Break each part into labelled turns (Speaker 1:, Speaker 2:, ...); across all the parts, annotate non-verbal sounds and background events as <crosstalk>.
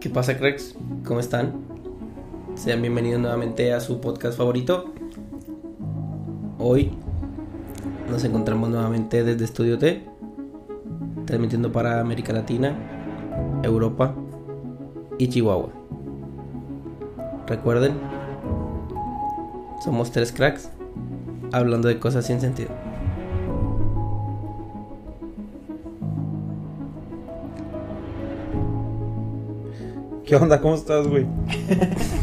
Speaker 1: ¿Qué pasa, cracks? ¿Cómo están? Sean bienvenidos nuevamente a su podcast favorito. Hoy nos encontramos nuevamente desde Estudio T, transmitiendo para América Latina, Europa y Chihuahua. Recuerden, somos tres cracks hablando de cosas sin sentido.
Speaker 2: ¿Qué onda? ¿Cómo estás, güey?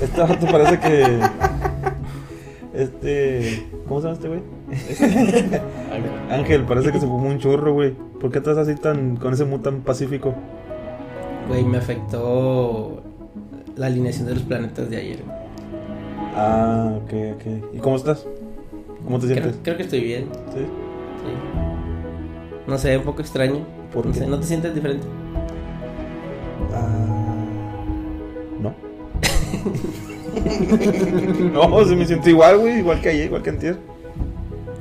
Speaker 2: Este vato parece que. Este. ¿Cómo se llama este güey? Ángel, parece que se fumó un churro, güey. ¿Por qué estás así tan. con ese mood tan pacífico?
Speaker 1: Güey, me afectó la alineación de los planetas de ayer. güey.
Speaker 2: Ah, ok, ok. ¿Y cómo estás? ¿Cómo te
Speaker 1: Creo,
Speaker 2: sientes?
Speaker 1: creo que estoy bien.
Speaker 2: ¿Sí?
Speaker 1: Sí. No sé, un poco extraño.
Speaker 2: ¿Por
Speaker 1: no
Speaker 2: qué?
Speaker 1: sé, ¿no te sientes diferente?
Speaker 2: Ah. <laughs> No. se me siento igual, güey. Igual que ayer, igual que antier.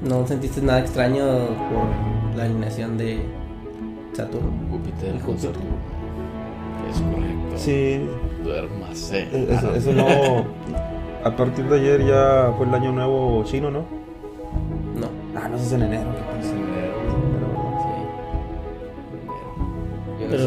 Speaker 1: ¿No sentiste nada extraño por la alineación de Saturno?
Speaker 3: Júpiter
Speaker 1: Júpiter.
Speaker 3: Es correcto.
Speaker 2: Sí,
Speaker 3: Duérmase.
Speaker 2: Eh, Eso, eso no. A partir de ayer ya fue el año nuevo chino, ¿no?
Speaker 1: No.
Speaker 2: Ah, no, eso es en enero.
Speaker 3: Es enero.
Speaker 1: Sí.
Speaker 3: Yo no
Speaker 1: Pero,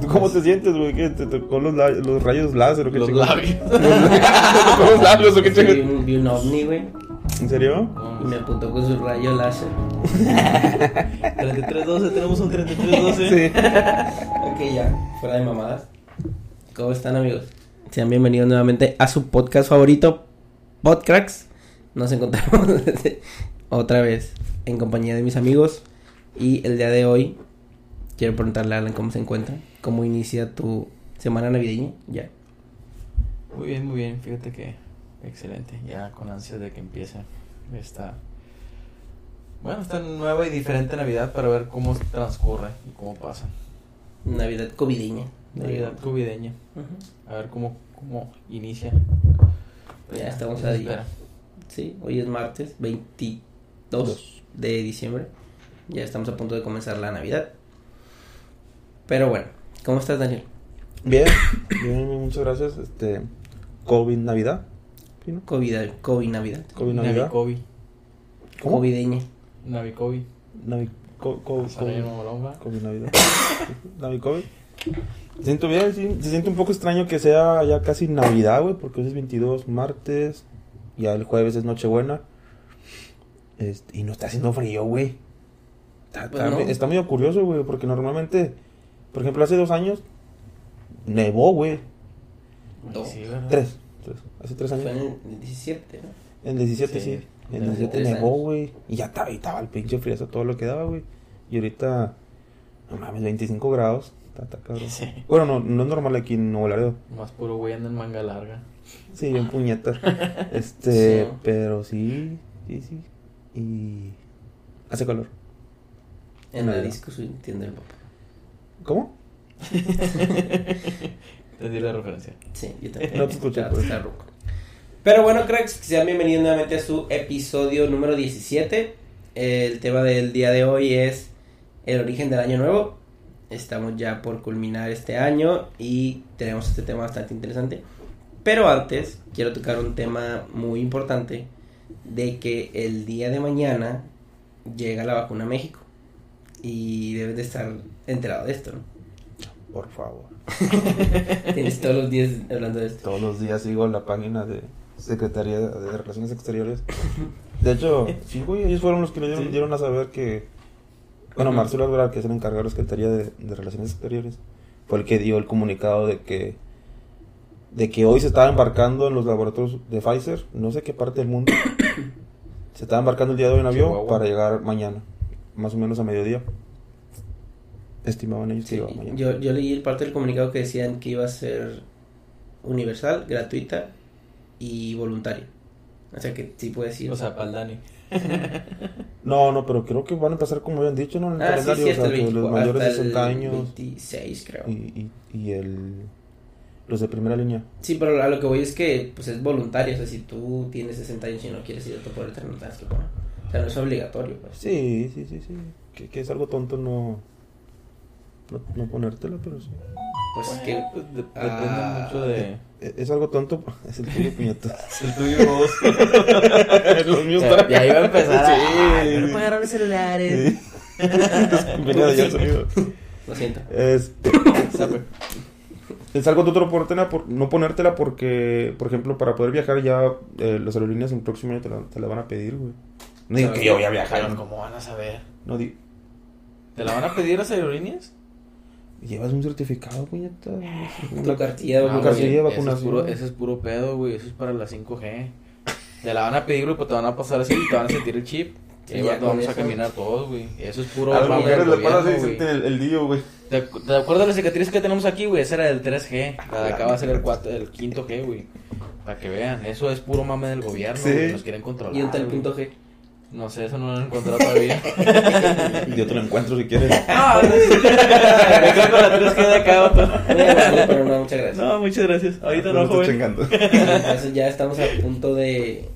Speaker 1: ¿Tú
Speaker 2: cómo te sientes, güey? ¿Qué? ¿Te tocó los, rayos láser o qué
Speaker 3: Los labios. <laughs>
Speaker 2: ¿Te tocó los labios o qué
Speaker 1: Sí, vi, un, vi un ovni, güey,
Speaker 2: ¿En serio?
Speaker 1: y me apuntó con su rayo láser. <laughs>
Speaker 3: 3312, tenemos un 3312.
Speaker 2: Sí.
Speaker 1: Ok, ya, fuera de mamadas. ¿Cómo están, amigos? Sean bienvenidos nuevamente a su podcast favorito, Podcracks. Nos encontramos <laughs> otra vez en compañía de mis amigos. Y el día de hoy, quiero preguntarle a Alan cómo se encuentra, cómo inicia tu semana navideña. Ya.
Speaker 3: Muy bien, muy bien. Fíjate que excelente. Ya con ansias de que empiece esta. Bueno, esta nueva y diferente Navidad para ver cómo transcurre y cómo pasa.
Speaker 1: Navidad covideña.
Speaker 3: Navidad cubideña.
Speaker 1: Ujú.
Speaker 3: A ver cómo, cómo inicia.
Speaker 1: Ya estamos
Speaker 3: se
Speaker 1: a
Speaker 3: espera.
Speaker 1: día. Sí, hoy es martes 22
Speaker 2: Dos.
Speaker 1: De diciembre. Ya estamos a punto de comenzar la Navidad. Pero bueno, ¿cómo estás, Daniel?
Speaker 2: Bien, <coughs> bien, muchas gracias. Este. COVID Navidad. ¿Sí, no?
Speaker 1: COVID, COVID Navidad.
Speaker 2: COVID Navidad.
Speaker 3: Navicovi.
Speaker 2: ¿Cómo?
Speaker 1: Covideña.
Speaker 3: Navicovi.
Speaker 2: Navi. co- co-. COVID Navidad. <laughs> Navi COVID. Me siento bien, sí. Se siente un poco extraño que sea ya casi Navidad, güey, porque hoy es 22 martes. Ya el jueves es Nochebuena. Este, y no está haciendo frío, güey. Está,
Speaker 1: Pues
Speaker 2: está
Speaker 1: no.
Speaker 2: me- está medio curioso, güey, porque normalmente, por ejemplo, hace dos años nevó, güey.
Speaker 1: Dos.
Speaker 2: Tres, tres. Hace tres
Speaker 1: Fue
Speaker 2: años.
Speaker 1: en el 17, ¿no?
Speaker 2: En el 17,
Speaker 3: Sí,
Speaker 2: sí. En el
Speaker 1: hace
Speaker 2: 17
Speaker 1: tres
Speaker 2: nevó, güey. Y ya estaba, y estaba el pinche frío, todo lo que daba, güey. Y ahorita, no mames, 25 grados. Está, está cabrón.
Speaker 3: Sí.
Speaker 2: Bueno, no, no es normal aquí en Nuevo Laredo.
Speaker 3: Más puro güey anda en manga larga.
Speaker 2: Sí, en puñetas. <laughs> Este,
Speaker 1: Sí.
Speaker 2: pero sí, sí, sí. Y hace calor.
Speaker 1: En la
Speaker 2: Navidad.
Speaker 1: disco su tienda del papá.
Speaker 2: ¿Cómo? <laughs>
Speaker 3: Entendí la referencia.
Speaker 1: Sí, yo <laughs> también.
Speaker 2: No te escuché, pues.
Speaker 1: está ruco. Pero bueno, cracks, sean bienvenidos nuevamente a su episodio número 17. El tema del día de hoy es el origen del año nuevo. Estamos ya por culminar este año y tenemos este tema bastante interesante. Pero antes, quiero tocar un tema muy importante de que el día de mañana llega la vacuna a México. Y debes de estar enterado de esto, ¿no?
Speaker 2: Por favor. <laughs>
Speaker 1: Tienes todos los días hablando de esto.
Speaker 2: Todos los días sigo la página de Secretaría de Relaciones Exteriores. De hecho, <laughs> sí, güey, ellos fueron los que le dieron,
Speaker 3: Sí.
Speaker 2: dieron a saber que. Bueno. Marcelo Alvarado, que es el encargado de la Secretaría de, de Relaciones Exteriores, fue el que dio el comunicado de que. De que hoy se estaba embarcando en los laboratorios de Pfizer, no sé qué parte del mundo. <coughs> se estaba embarcando el día de hoy en avión
Speaker 3: Chihuahua.
Speaker 2: para llegar mañana, más o menos a mediodía. Estimaban ellos que iba mañana.
Speaker 1: yo, yo leí el parte del comunicado que decían que iba a ser universal, gratuita y voluntaria. O sea que sí puedes ir.
Speaker 3: O sea, para el Dani. <laughs>
Speaker 2: No, no, pero creo que van a empezar como habían dicho, ¿no? En el
Speaker 1: ah, sí,
Speaker 2: calendario,
Speaker 1: sí,
Speaker 2: o
Speaker 1: hasta
Speaker 2: sea,
Speaker 1: el,
Speaker 2: que
Speaker 1: 24,
Speaker 2: los mayores de
Speaker 1: hasta el
Speaker 2: 60 años
Speaker 1: 26, creo.
Speaker 2: y, y, y el Los de primera línea.
Speaker 1: Sí, pero a lo que voy es que pues es voluntario, o sea, si tú tienes 60 años y no quieres ir a tu pueblo, no tienes que poner. O sea, no es obligatorio, pues.
Speaker 2: Sí, sí, sí, sí. Que, que es algo tonto no, no, no ponértela, pero sí.
Speaker 1: Pues
Speaker 3: Bueno,
Speaker 1: que
Speaker 3: pues, de- depende
Speaker 1: Ah,
Speaker 3: mucho de...
Speaker 2: E- Es algo tonto, <laughs> es el tuyo, puñeta. <laughs>
Speaker 3: El tuyo, vos. <laughs>
Speaker 2: Los míos
Speaker 3: Ya, ya iba a empezar a...
Speaker 2: Sí.
Speaker 3: Ay, no pagaron los celulares.
Speaker 2: Sí. Venía de allá el sonido.
Speaker 1: lo siento.
Speaker 2: Este. Es algo tonto por, tener- por no ponértela porque, por ejemplo, para poder viajar ya eh, las aerolíneas en próximo año te la, te la van a pedir, güey. No digo que yo voy a viajar.
Speaker 3: Pero ¿cómo van a saber?
Speaker 2: No di-
Speaker 3: ¿Te la van a pedir las aerolíneas?
Speaker 2: Llevas un certificado, puñeta.
Speaker 1: Tu cartilla de
Speaker 3: No,
Speaker 2: cartilla de
Speaker 3: eso es
Speaker 2: vacunación.
Speaker 3: puro- Ese es puro pedo, güey. Eso es para la 5G. Te la van a pedir, güey, pues te van a pasar así y te van a sentir el chip.
Speaker 1: Sí, ya
Speaker 3: vamos a caminar todos, güey. Eso es puro
Speaker 2: A las mujeres le paras y sienten el, el lío, güey.
Speaker 3: ¿Te, ¿Te acuerdas de las cicatrices que tenemos aquí, güey? Esa era del 3G. La de acá va a ser el, 4, el quinto G, güey. Para que vean. Eso es puro mame del gobierno,
Speaker 2: Sí.
Speaker 3: güey. Nos quieren controlar.
Speaker 1: Y el punto G.
Speaker 3: No sé, eso no lo he encontrado todavía. <laughs>
Speaker 2: Yo te lo encuentro si quieres. <laughs>
Speaker 3: Ah, no, sí. <laughs> Me quedo con la 3G de acá.
Speaker 1: Muy amable, pero no, muchas gracias.
Speaker 3: No, muchas gracias. Ahorita
Speaker 2: No
Speaker 3: no, joven.
Speaker 2: chingando.
Speaker 1: Entonces ya estamos a punto de,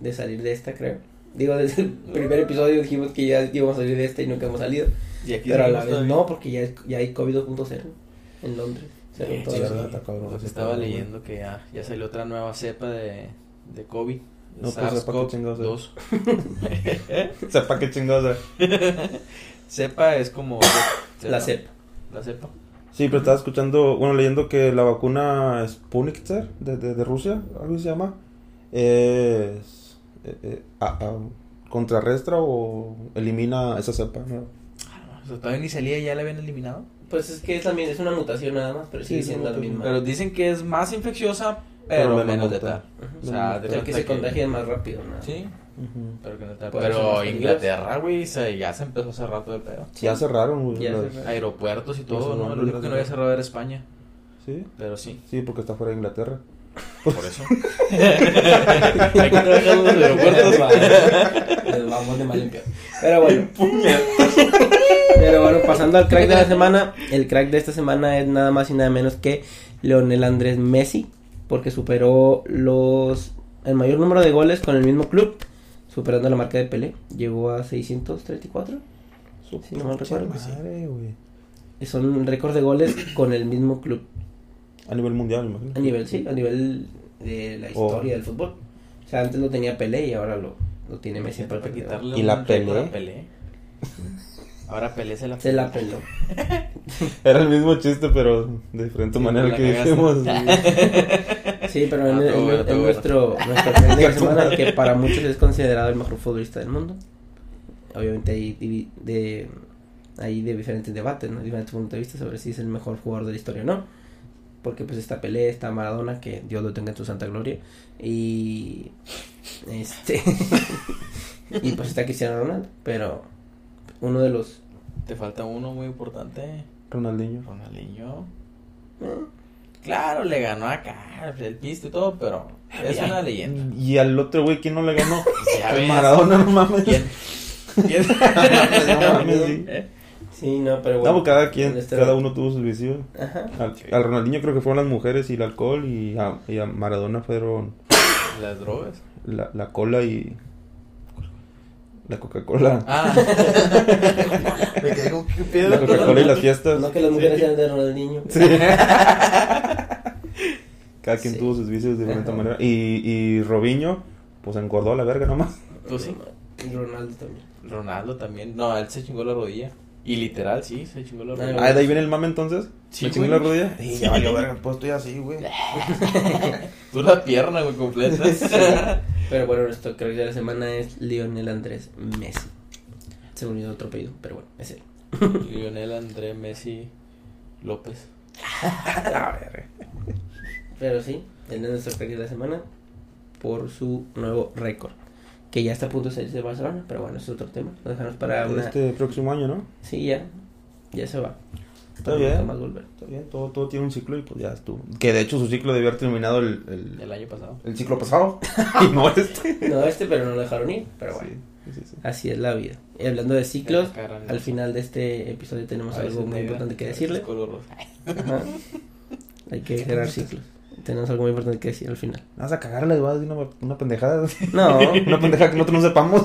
Speaker 1: de salir de esta, creo. Digo, desde el primer episodio dijimos que ya íbamos a salir de esta y nunca hemos salido.
Speaker 3: Y aquí
Speaker 1: Pero a la vez
Speaker 3: todavía.
Speaker 1: no, porque ya, es- ya hay COVID 2.0 en Londres.
Speaker 3: Sí,
Speaker 2: sí, cabrón,
Speaker 3: estaba
Speaker 2: cabrón,
Speaker 3: leyendo que ya, ya salió otra nueva cepa de, de COVID.
Speaker 2: No, pues, sepa qué chingados es.
Speaker 3: SARS-CoV-2. <laughs>
Speaker 2: Sepa qué chingados. <laughs>
Speaker 3: cepa es como...
Speaker 1: La cepa.
Speaker 3: La cepa.
Speaker 2: Sí, pero estaba escuchando, bueno, leyendo que la vacuna Sputnik de, de, de Rusia, algo se llama, es. Eh, eh, a- a- contrarrestra o elimina esa cepa. ¿no?
Speaker 3: O sea, todavía ni salía y ya la habían eliminado.
Speaker 1: Pues es que es también es una mutación nada más, pero
Speaker 2: Sí,
Speaker 1: sigue siendo la misma.
Speaker 3: Pero dicen que es más infecciosa, pero,
Speaker 2: Pero menos letal.
Speaker 3: O sea, de
Speaker 1: el que se contagia más rápido, ¿no?
Speaker 3: Sí, pero que Inglaterra, güey, se- ya se empezó hace rato de pedo.
Speaker 2: Ya cerraron, güey.
Speaker 1: Ya
Speaker 2: las-
Speaker 1: cerraron.
Speaker 3: Aeropuertos y todo, ¿no? Lo único que no había cerrado era España.
Speaker 2: Sí,
Speaker 3: Pero sí,
Speaker 2: sí, porque está fuera de Inglaterra.
Speaker 3: Por eso. <laughs> Hay que trabajar en los aeropuertos.
Speaker 1: Vamos de mal en peor. Pero bueno. Pero bueno, pasando al crack de la semana. El crack de esta semana es nada más y nada menos que Leonel Andrés Messi. Porque superó los el mayor número de goles con el mismo club. Superando la marca de Pelé. Llegó a 634.
Speaker 2: Su
Speaker 1: Sí, no mal recuerdo,
Speaker 2: madre,
Speaker 1: Son récords de goles con el mismo club.
Speaker 2: A nivel mundial, me imagino.
Speaker 1: A nivel, sí, a nivel de la
Speaker 2: Oh.
Speaker 1: historia del fútbol. O sea, antes lo tenía Pelé y ahora lo, lo tiene Messi.
Speaker 3: Para quitarle
Speaker 2: ¿Y la Pelé?
Speaker 3: Pelé. Ahora Pelé se la
Speaker 1: Se la peló. <laughs>
Speaker 2: Era el mismo chiste, pero de diferente
Speaker 3: Sí,
Speaker 2: manera que dijimos. <laughs>
Speaker 1: Sí, pero
Speaker 3: Ah,
Speaker 1: en, en-
Speaker 3: bueno,
Speaker 1: en nuestro, nuestro crack de la <laughs> semana, que para muchos es considerado el mejor futbolista del mundo. Obviamente hay, de, hay de diferentes debates, ¿no? diferentes puntos de vista sobre si es el mejor jugador de la historia o no. Porque pues está Pelé, está Maradona, que Dios lo tenga en su santa gloria. Y este <laughs> y pues está Cristiano Ronaldo. Pero uno de los
Speaker 3: Te falta uno muy importante.
Speaker 2: Ronaldinho.
Speaker 3: Ronaldinho.
Speaker 1: eh,
Speaker 3: Claro, le ganó acá el pisto y todo, pero es una leyenda.
Speaker 2: Y al otro güey, ¿quién no le ganó? <laughs> Maradona, no mames.
Speaker 3: ¿Quién? ¿Quién? <laughs>
Speaker 2: No mames, sí.
Speaker 3: ¿Eh?
Speaker 1: Sí, no, pero
Speaker 2: No,
Speaker 1: bueno.
Speaker 2: pues cada quien,
Speaker 1: en este-
Speaker 2: cada uno tuvo sus vicios.
Speaker 1: Ajá.
Speaker 2: Al, al Ronaldinho creo que fueron las mujeres y el alcohol y a, y a Maradona fueron <coughs>
Speaker 3: Las drogas.
Speaker 2: la, la cola y la Coca-Cola.
Speaker 3: Ah. <laughs> Me quedé como, ¿qué pedo?
Speaker 2: La Coca-Cola y las fiestas.
Speaker 1: No que las mujeres sean de Ronaldinho.
Speaker 2: Sí. <laughs> Cada quien
Speaker 1: Sí.
Speaker 2: tuvo sus vicios de diferente
Speaker 1: Ajá.
Speaker 2: manera. Y, y Robinho, pues engordó a la verga nomás.
Speaker 3: Pues sí.
Speaker 1: Y Ronaldo también.
Speaker 3: Ronaldo también. No, él se chingó la rodilla. Y literal, sí, se chingó la rodilla.
Speaker 2: Ah, de ahí viene el mame entonces.
Speaker 3: Sí,
Speaker 2: ¿Me chingó la rodilla? Sí, ya valió verga, pues estoy así, güey. <laughs>
Speaker 3: Tú la pierna, güey, completa. <laughs>
Speaker 1: Pero bueno, nuestro crack de la semana es Lionel Andrés Messi. Se me olvidó otro apellido, pero bueno, es él. <laughs>
Speaker 3: Lionel André Messi López.
Speaker 2: La verga.
Speaker 1: Pero sí, él es nuestro crack de la semana por su nuevo récord. Que ya está a punto de salirse de Barcelona, pero bueno, es otro tema. Lo dejamos para una...
Speaker 2: Este próximo año, ¿no?
Speaker 1: Sí, ya. Ya se va.
Speaker 2: Está
Speaker 1: Pero
Speaker 2: bien.
Speaker 1: más volver.
Speaker 2: Está bien, todo, todo tiene un ciclo y pues ya estuvo. Que de hecho su ciclo debió haber terminado el, el,
Speaker 3: El año pasado.
Speaker 2: el ciclo pasado. <laughs> y no este.
Speaker 1: No este, pero no lo dejaron ir. Pero bueno,
Speaker 2: Sí, sí, sí.
Speaker 1: así es la vida. Y hablando de ciclos, al final de este episodio tenemos algo muy importante que decirle.
Speaker 3: color rosa.
Speaker 1: Ajá. Hay que cerrar <laughs> ciclos. Tenemos algo muy importante que decir al final.
Speaker 2: Vas a cagarla y vas a decir una, una pendejada. <laughs>
Speaker 1: No,
Speaker 2: una pendejada que nosotros no sepamos.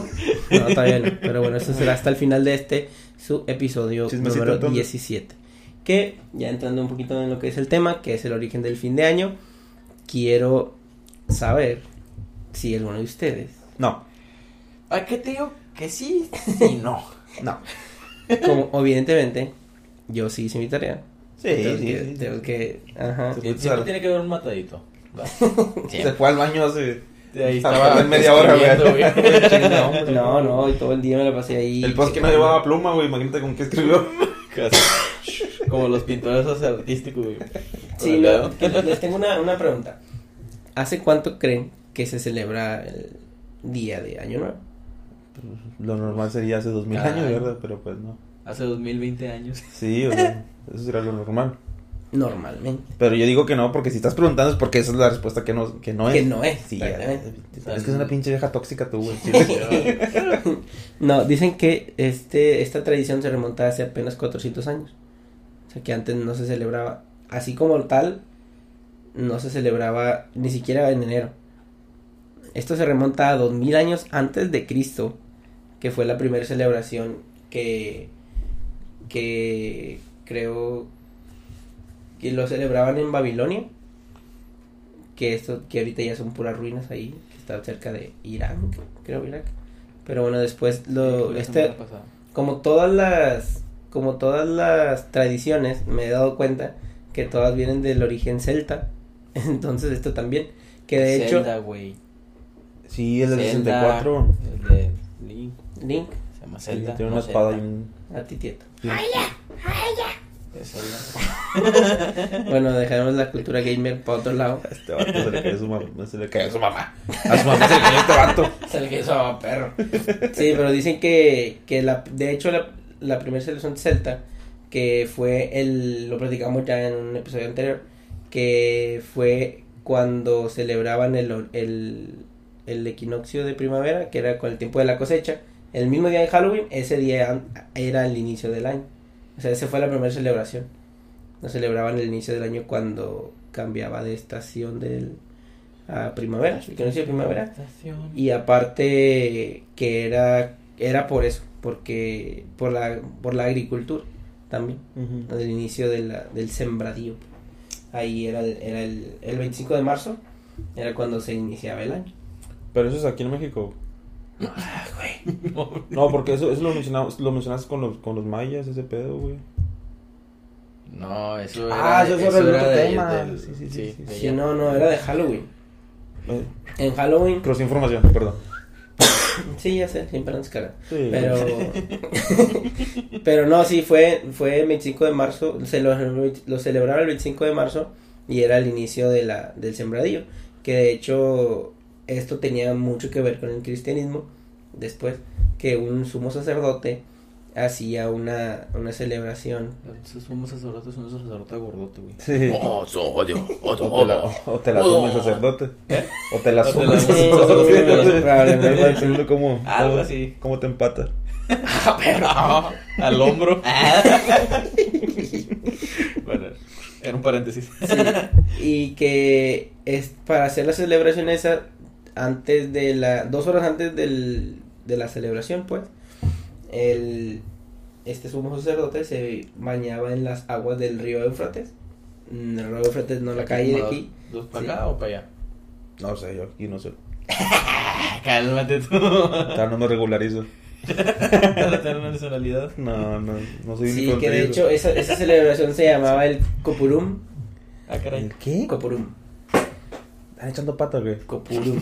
Speaker 1: no, todavía no. Pero bueno, eso será hasta el final de este, su episodio
Speaker 2: Chismecito,
Speaker 1: número
Speaker 2: entonces.
Speaker 1: 17. Que, ya entrando un poquito en lo que es el tema, que es el origen del fin de año, quiero saber si alguno de ustedes,
Speaker 2: No,
Speaker 3: ¿A qué te digo? Que sí <laughs> y no.
Speaker 2: no.
Speaker 1: como evidentemente, yo sí hice mi tarea.
Speaker 2: Sí,
Speaker 1: tengo
Speaker 2: sí,
Speaker 1: que,
Speaker 2: sí,
Speaker 1: tengo
Speaker 2: sí.
Speaker 1: que, ajá.
Speaker 3: Siempre tiene que haber un matadito. <laughs>
Speaker 2: Se fue al baño hace.
Speaker 3: Ahí
Speaker 2: estaba en media hora, güey. <laughs>
Speaker 1: No, no, y todo el día me la pasé ahí.
Speaker 2: El post que no llevaba pluma, güey. Imagínate con qué escribió. <laughs>
Speaker 3: Como los pintores esos artísticos, güey.
Speaker 1: Sí, no, les tengo una, una pregunta. ¿Hace cuánto creen que se celebra el día de Año Nuevo?
Speaker 2: Lo normal sería hace dos mil
Speaker 3: Ay.
Speaker 2: años, ¿verdad? Pero pues no.
Speaker 3: Hace 2020 años. <laughs>
Speaker 2: Sí, o sea, eso sería lo normal.
Speaker 1: Normalmente.
Speaker 2: Pero yo digo que no, porque si estás preguntando es porque esa es la respuesta que no, que no es.
Speaker 1: Que no es,
Speaker 2: Sí, ya.
Speaker 1: exactamente.
Speaker 2: Es que es una pinche vieja tóxica tú, güey. <laughs> <laughs>
Speaker 1: No, dicen que este esta tradición se remonta hace apenas 400 años. O sea, que antes no se celebraba, así como tal, no se celebraba ni siquiera en enero. Esto se remonta a 2000 años antes de Cristo, que fue la primera celebración que que creo que lo celebraban en Babilonia. Que esto que ahorita ya son puras ruinas ahí, que está cerca de Irán, creo Irak. Pero bueno, después lo este como todas las como todas las tradiciones me he dado cuenta que todas vienen del origen celta. <laughs> Entonces esto también que de hecho.
Speaker 2: Sí, el del
Speaker 3: Zelda,
Speaker 2: 64.
Speaker 3: El de Link.
Speaker 1: Link
Speaker 3: Se llama
Speaker 2: Sí,
Speaker 3: Zelda.
Speaker 2: tiene
Speaker 3: no
Speaker 2: una espada y un.
Speaker 1: a ti tieto. <laughs> Bueno, dejaremos la cultura gamer para otro lado.
Speaker 2: A este vato se le cae su mamá. Se le cae su mamá. A su mamá se le cae este vato.
Speaker 1: Sale que eso, perro. Sí, pero dicen que, que la, de hecho la, la primera selección celta, que fue el, lo platicamos ya en un episodio anterior, que fue cuando celebraban el, el, el equinoccio de primavera, que era con el tiempo de la cosecha, el mismo día de Halloween, ese día era el inicio del año. O sea, esa fue la primera celebración. Lo celebraban el inicio del año cuando cambiaba de estación del, a primavera, el equinoccio de primavera. Y aparte que era era por eso, porque por la por la agricultura también, del inicio de la- del sembradío. Ahí era el, era el, el 25 de marzo, era cuando se iniciaba el año.
Speaker 2: Pero eso es aquí en México.
Speaker 1: Ah, güey. <laughs>
Speaker 2: No, porque eso, eso lo, mencionamos, lo mencionaste con los, con los mayas, ese pedo, güey.
Speaker 3: No, eso
Speaker 2: Ah,
Speaker 3: era,
Speaker 2: eso es sobre el
Speaker 3: era
Speaker 2: otro
Speaker 3: de-
Speaker 2: tema.
Speaker 3: del-
Speaker 2: Sí, sí, sí,
Speaker 1: no, no, era de Halloween.
Speaker 2: Eh,
Speaker 1: En Halloween,
Speaker 2: Pero sin información, perdón. <coughs>
Speaker 1: sí, ya sé, siempre nos cagan.
Speaker 2: Sí.
Speaker 1: Pero <laughs> pero no, sí fue fue el 25 de marzo, se lo, lo celebraron el 25 de marzo y era el inicio de la del sembradío, que de hecho esto tenía mucho que ver con el cristianismo después que un sumo sacerdote hacía una una celebración.
Speaker 3: Esos somos sacerdotes, son un sacerdote gordote, güey.
Speaker 2: Sí.
Speaker 3: Oh, soy yo.
Speaker 2: O te la, o te la asume el sacerdote. O te la
Speaker 3: O te la
Speaker 2: el
Speaker 3: asume
Speaker 1: el
Speaker 2: sacerdote. <laughs> cómo,
Speaker 3: Algo
Speaker 2: cómo-
Speaker 3: así.
Speaker 2: cómo te empata. <laughs>
Speaker 3: Ah, perro. Al hombro. <laughs> bueno, era un paréntesis.
Speaker 1: y que es para hacer la celebración esa antes de la dos horas antes del, de la celebración pues el este sumo sacerdote se bañaba en las aguas del río Éufrates Mm, el río Éufrates no la calle de aquí
Speaker 3: ¿Dos para
Speaker 1: Sí.
Speaker 3: acá o para allá?
Speaker 2: No sé, yo aquí no sé. <laughs>
Speaker 3: Cálmate tú.
Speaker 2: Acá no me regularizo.
Speaker 3: Una nacionalidad. <laughs>
Speaker 2: No, no, no soy
Speaker 1: sí que de hecho esa, esa celebración se llamaba el Copurum
Speaker 3: Ah, caray.
Speaker 2: ¿El qué?
Speaker 1: Copurum
Speaker 2: ¿Están echando pata o qué?
Speaker 1: Copurum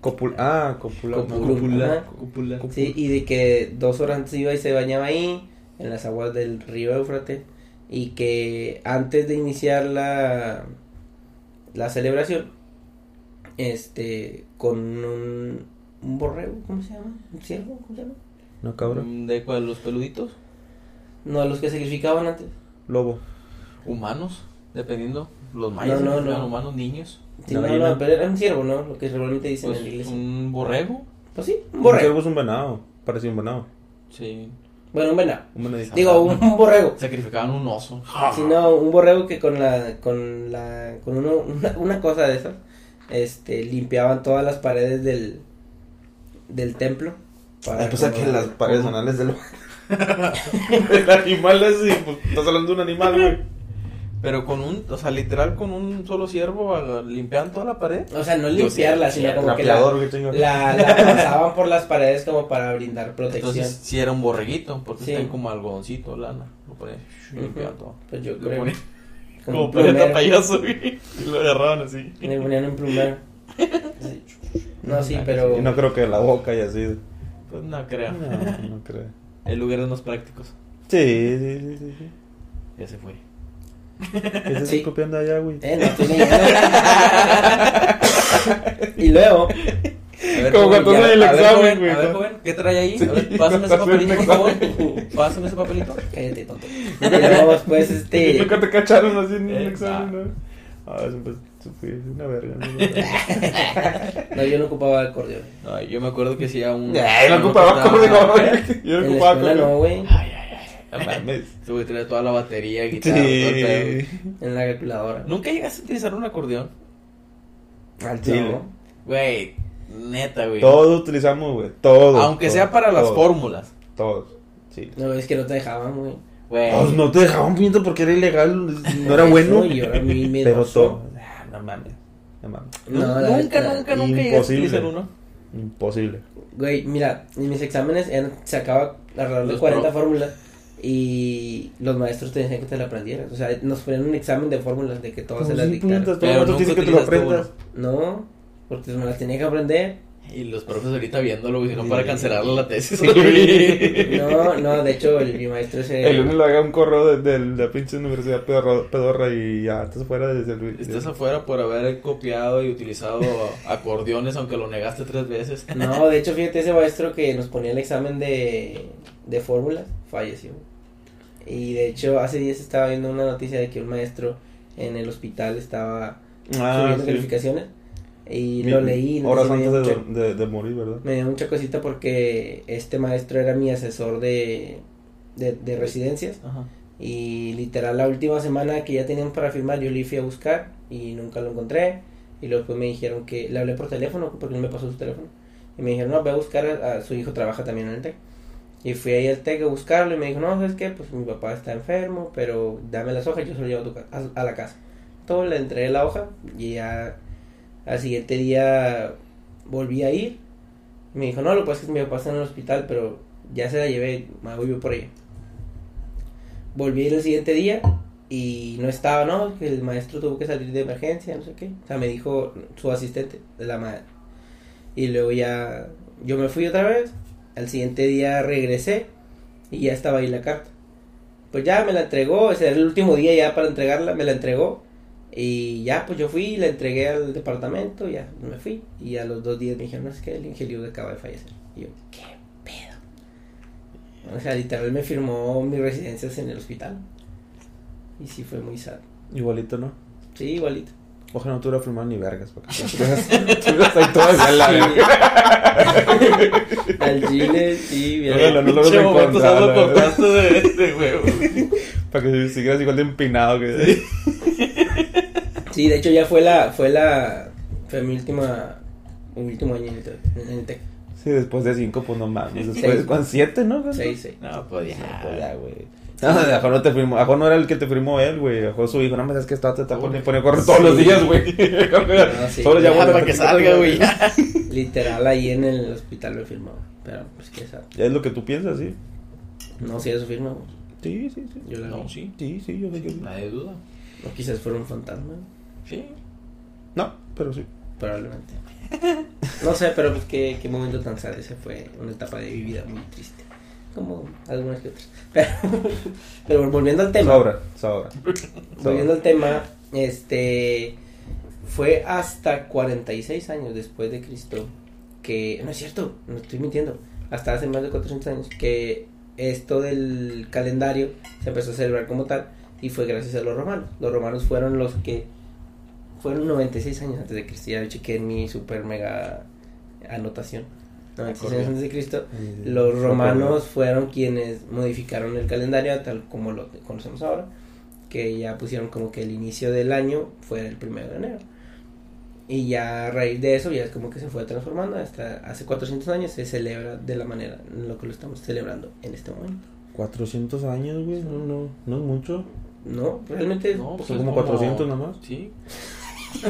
Speaker 2: Copul ah, copula.
Speaker 1: Copula. Ajá.
Speaker 3: Cúpula.
Speaker 1: Sí, y de que dos horas antes iba y se bañaba ahí, en las aguas del río Éufrates, y que antes de iniciar la, la celebración, este, con un, un borrego, ¿cómo se llama? ¿Un ciervo? ¿Cómo se llama?
Speaker 2: No, cabrón.
Speaker 3: ¿De cuál? ¿Los peluditos?
Speaker 1: No, los que sacrificaban antes.
Speaker 2: Lobo.
Speaker 3: ¿Humanos? Dependiendo. Los mayas
Speaker 1: No, no, no.
Speaker 3: humanos, niños.
Speaker 1: Sí, no,
Speaker 2: gallina.
Speaker 1: no, pero era un ciervo, ¿no? Lo que realmente dicen
Speaker 3: Pues,
Speaker 1: en la iglesia.
Speaker 3: un borrego.
Speaker 1: Pues sí, un
Speaker 2: Un
Speaker 1: borrego.
Speaker 2: ciervo es un venado. Parece un venado.
Speaker 3: Sí.
Speaker 1: Bueno, un venado.
Speaker 2: Un venadito.
Speaker 1: Digo, un, un borrego.
Speaker 3: Sacrificaban un oso.
Speaker 1: Sino un borrego que con la, con la, con uno, una, una cosa de esas, este, limpiaban todas las paredes del, del templo.
Speaker 2: Ah, pues aquí
Speaker 1: como-
Speaker 2: las paredes anales del <laughs> <laughs> El animal así, pues estás hablando de un animal, güey.
Speaker 3: Pero con un, o sea, literal con un solo ciervo limpiaban toda la pared.
Speaker 1: O sea, no limpiarla, sino como que la,
Speaker 2: chingo.
Speaker 1: la, la pasaban por las paredes como para brindar protección.
Speaker 3: Entonces, si era un borreguito, porque
Speaker 1: Sí.
Speaker 3: está como algodoncito, lana. Lo ponían,
Speaker 1: Ujú.
Speaker 3: limpiaban todo.
Speaker 1: Pues yo creo.
Speaker 3: ponían
Speaker 1: Como,
Speaker 3: planeta payaso, güey. Y lo agarraban así.
Speaker 1: Le ponían un plumero. Sí. <laughs> No, sí, pero.
Speaker 2: Y no creo que la boca haya sido.
Speaker 3: Pues no creo.
Speaker 2: No, no creo. <laughs>
Speaker 3: En lugares más prácticos.
Speaker 2: Sí, sí, sí, sí. sí.
Speaker 3: Ya se fue.
Speaker 2: ¿Qué estás
Speaker 1: Sí.
Speaker 2: copiando allá, güey?
Speaker 1: Eh, no estoy leyendo. <laughs> y luego,
Speaker 3: A ver,
Speaker 2: Como cuando hacen el
Speaker 3: a ver,
Speaker 2: examen, güey,
Speaker 3: A ver,
Speaker 2: ¿no?
Speaker 3: joven, ¿qué trae ahí?
Speaker 2: Sí,
Speaker 3: A ver, pásame ese <laughs>
Speaker 2: el
Speaker 3: papelito, por favor. Pásame ese papelito.
Speaker 1: cállate, tonto. Y luego después, este.
Speaker 2: Nunca te cacharon así en
Speaker 3: Eh,
Speaker 2: examen. ¿no? Ah, eso pues, fue una verga. ¿no? <laughs>
Speaker 1: No, yo no ocupaba acordeón.
Speaker 3: Ay, yo me acuerdo que hacía un.
Speaker 2: Ay, no ocupaba acordeón. Yo
Speaker 1: En
Speaker 2: no ocupaba
Speaker 1: escuela no,
Speaker 2: acordeón.
Speaker 1: güey.
Speaker 3: Ay.
Speaker 2: No <laughs> mames.
Speaker 3: Tuve que traer toda la batería, guitarra, todo el pedo.
Speaker 2: Sí.
Speaker 1: En la calculadora.
Speaker 3: ¿Nunca llegaste a utilizar un acordeón?
Speaker 2: Al chile.
Speaker 1: No.
Speaker 3: Güey, neta, güey.
Speaker 2: Todos utilizamos, güey. Todos.
Speaker 3: Aunque
Speaker 2: todos,
Speaker 3: sea para las fórmulas.
Speaker 2: Todos. Sí.
Speaker 1: No, es que no te dejaban, güey.
Speaker 3: Güey.
Speaker 2: Pues no te dejaban pinto porque era ilegal, no <laughs> era bueno. <laughs> Pero todo. Ah, No mames. No mames.
Speaker 1: No,
Speaker 3: nunca,
Speaker 1: neta,
Speaker 3: nunca, nunca llegaste a
Speaker 2: imposible.
Speaker 3: utilizar uno.
Speaker 2: Imposible.
Speaker 1: Güey, mira, en mis exámenes eran, sacaba alrededor de
Speaker 3: Los
Speaker 1: 40
Speaker 3: pro.
Speaker 1: fórmulas y los maestros te decían que te la aprendieras. O sea, nos ponían un examen de fórmulas de que todas se las dictaran.
Speaker 2: puñetas,
Speaker 3: Pero
Speaker 2: dice que te lo aprendas.
Speaker 1: No, porque me las tenía que aprender.
Speaker 3: Y los profes ahorita viéndolo, güey, no para cancelarle la tesis.
Speaker 1: No, no, de hecho, el, mi maestro ese.
Speaker 2: El lunes le haga un correo de, de la pinche universidad pedorra, pedorra y ya estás fuera desde el.
Speaker 3: Estás afuera por haber copiado y utilizado <laughs> acordeones, aunque lo negaste tres veces.
Speaker 1: No, de hecho, fíjate, ese maestro que nos ponía el examen de, de fórmulas falleció. Y de hecho, hace días estaba viendo una noticia de que un maestro en el hospital estaba
Speaker 2: Ah,
Speaker 1: subiendo
Speaker 2: sí.
Speaker 1: calificaciones. Y
Speaker 2: Mi-
Speaker 1: lo leí. no
Speaker 2: Horas antes
Speaker 1: dio
Speaker 2: de,
Speaker 1: mucha-
Speaker 2: de, de morir, ¿verdad?
Speaker 1: me dio mucha cosita porque este maestro era mi asesor de, de, de residencias.
Speaker 3: Ajá.
Speaker 1: Y literal la última semana que ya tenían para firmar yo le fui a buscar y nunca lo encontré. Y luego después me dijeron que le hablé por teléfono porque él me pasó su teléfono. Y me dijeron, no, voy a buscar a, a su hijo, trabaja también en el TEC. Y fui ahí al TEC a buscarlo y me dijo, no, ¿sabes qué? Pues mi papá está enfermo, pero dame las hojas, yo se lo llevo a, tu a, la casa. Todo le entregué la hoja y ya al siguiente día volví a ir. Me dijo, no, lo que pasa es que mi papá está en el hospital, pero ya se la llevé, me voy por ella. Volví a ir el siguiente día y no estaba, no, el maestro tuvo que salir de emergencia, no sé qué. O sea, me dijo su asistente la madre. Y luego ya yo me fui otra vez, al siguiente día regresé y ya estaba ahí la carta. Pues ya me la entregó, ese era el último día ya para entregarla, me la entregó. Y ya, pues yo fui la entregué al departamento, ya me fui. Y a los dos días me dijeron, es que el ingeniero acaba de fallecer. Y yo, ¿qué pedo? O sea, literal me firmó mis residencias en el hospital. Y sí fue muy sad.
Speaker 2: Igualito, ¿no?
Speaker 1: Sí, igualito.
Speaker 2: Ojalá no te hubiera firmado ni vergas. Porque estuvieras ahí en la verga.
Speaker 1: Al chile, sí, bien.
Speaker 2: Ojalá no lo
Speaker 3: cortaste de, de huevo. <laughs>
Speaker 2: Para que siguieras igual de empinado que.
Speaker 1: Sí, de hecho ya fue la, fue la, fue mi última, mi último año en el, TEC- en el TEC.
Speaker 2: Sí, después de cinco, pues no mames.
Speaker 1: Seis.
Speaker 2: Después, ¿cuán siete, no?
Speaker 1: Seis, seis.
Speaker 3: No, pues.
Speaker 2: Pues ya, güey. <laughs> No, a lo mejor no te firmó, a lo mejor no era el que te firmó él, güey. A lo mejor su hijo, no me sabes que está, te está poniendo correr todos los días, güey. <laughs>
Speaker 1: No, sí. <laughs>
Speaker 2: Solo ya
Speaker 3: para que salga, güey.
Speaker 1: Literal ahí en el hospital me firmó. Pero pues que sabe.
Speaker 2: Ya es lo que tú piensas, sí.
Speaker 1: No, si eso firma. güey.
Speaker 2: Sí, sí, sí.
Speaker 1: Yo la
Speaker 3: No,
Speaker 1: vi.
Speaker 3: sí.
Speaker 2: Sí, sí, yo sé que sí.
Speaker 3: Nadie duda.
Speaker 1: O quizás fuera un fantasma,
Speaker 3: Sí.
Speaker 2: No, pero sí.
Speaker 1: probablemente. No sé, pero pues qué, qué momento tan sad. Ese fue una etapa de mi vida muy triste. Como algunas que otras. <laughs> Pero, pero volviendo al tema.
Speaker 2: Sobra, sobra.
Speaker 1: Volviendo al tema, este fue hasta 46 años después de Cristo que no es cierto, no estoy mintiendo, hasta hace más de 400 años que esto del calendario se empezó a celebrar como tal y fue gracias a los romanos. Los romanos fueron los que fueron 96 años antes de Cristo, ya chequé en mi super mega anotación. 96 años antes de Cristo,
Speaker 2: Eh,
Speaker 1: los romanos fueron quienes modificaron el calendario tal como lo conocemos ahora, que ya pusieron como que el inicio del año fue el primero de enero. Y ya a raíz de eso ya es como que se fue transformando, hasta hace 400 años se celebra de la manera en lo que lo estamos celebrando en este momento.
Speaker 2: 400 años, güey, no, no, no es mucho.
Speaker 1: No, realmente es
Speaker 3: No, pues
Speaker 2: Son
Speaker 3: es
Speaker 2: como 400 nada más.
Speaker 3: Sí. <laughs>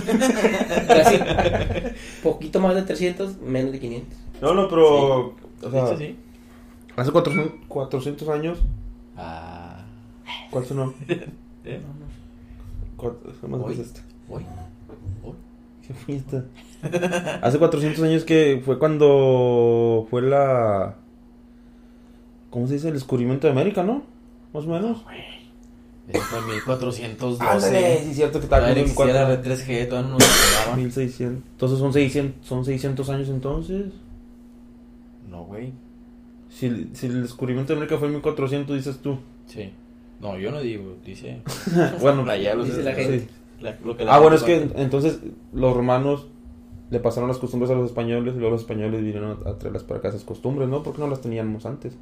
Speaker 1: casi poquito más de 300, menos de 500.
Speaker 2: No, no, pero. O sea,
Speaker 3: Sí, sí.
Speaker 2: hace 400, 400 años.
Speaker 3: Ah.
Speaker 2: ¿Cuál sonó? <laughs>
Speaker 3: ¿Eh?
Speaker 2: Cuatro- ¿Cómo
Speaker 3: Hoy.
Speaker 2: es este?
Speaker 3: Voy. Voy.
Speaker 2: ¿Qué fiesta? Hace 400 años que fue cuando fue la... ¿Cómo se dice? El descubrimiento de América, ¿no? Más o menos.
Speaker 3: Eso fue en 1412.
Speaker 2: Ándale, sí, es cierto que estaba
Speaker 3: no
Speaker 2: en
Speaker 3: existía la
Speaker 2: cuatro-
Speaker 3: red 3G, todavía no nos pegaban.
Speaker 2: 1600. Entonces son 600, son 600 años entonces.
Speaker 3: No, güey.
Speaker 2: Si, si el descubrimiento de América fue en 1400, dices tú.
Speaker 3: Sí. No, yo no digo, dice. <laughs>
Speaker 2: bueno,
Speaker 3: Allá los-
Speaker 1: Dice la
Speaker 2: sí.
Speaker 1: gente.
Speaker 3: la- lo que la
Speaker 2: Ah, bueno, es que entonces los romanos le pasaron las costumbres a los españoles y luego los españoles vinieron a, a traerlas para acá esas costumbres, ¿no? Porque no las teníamos antes.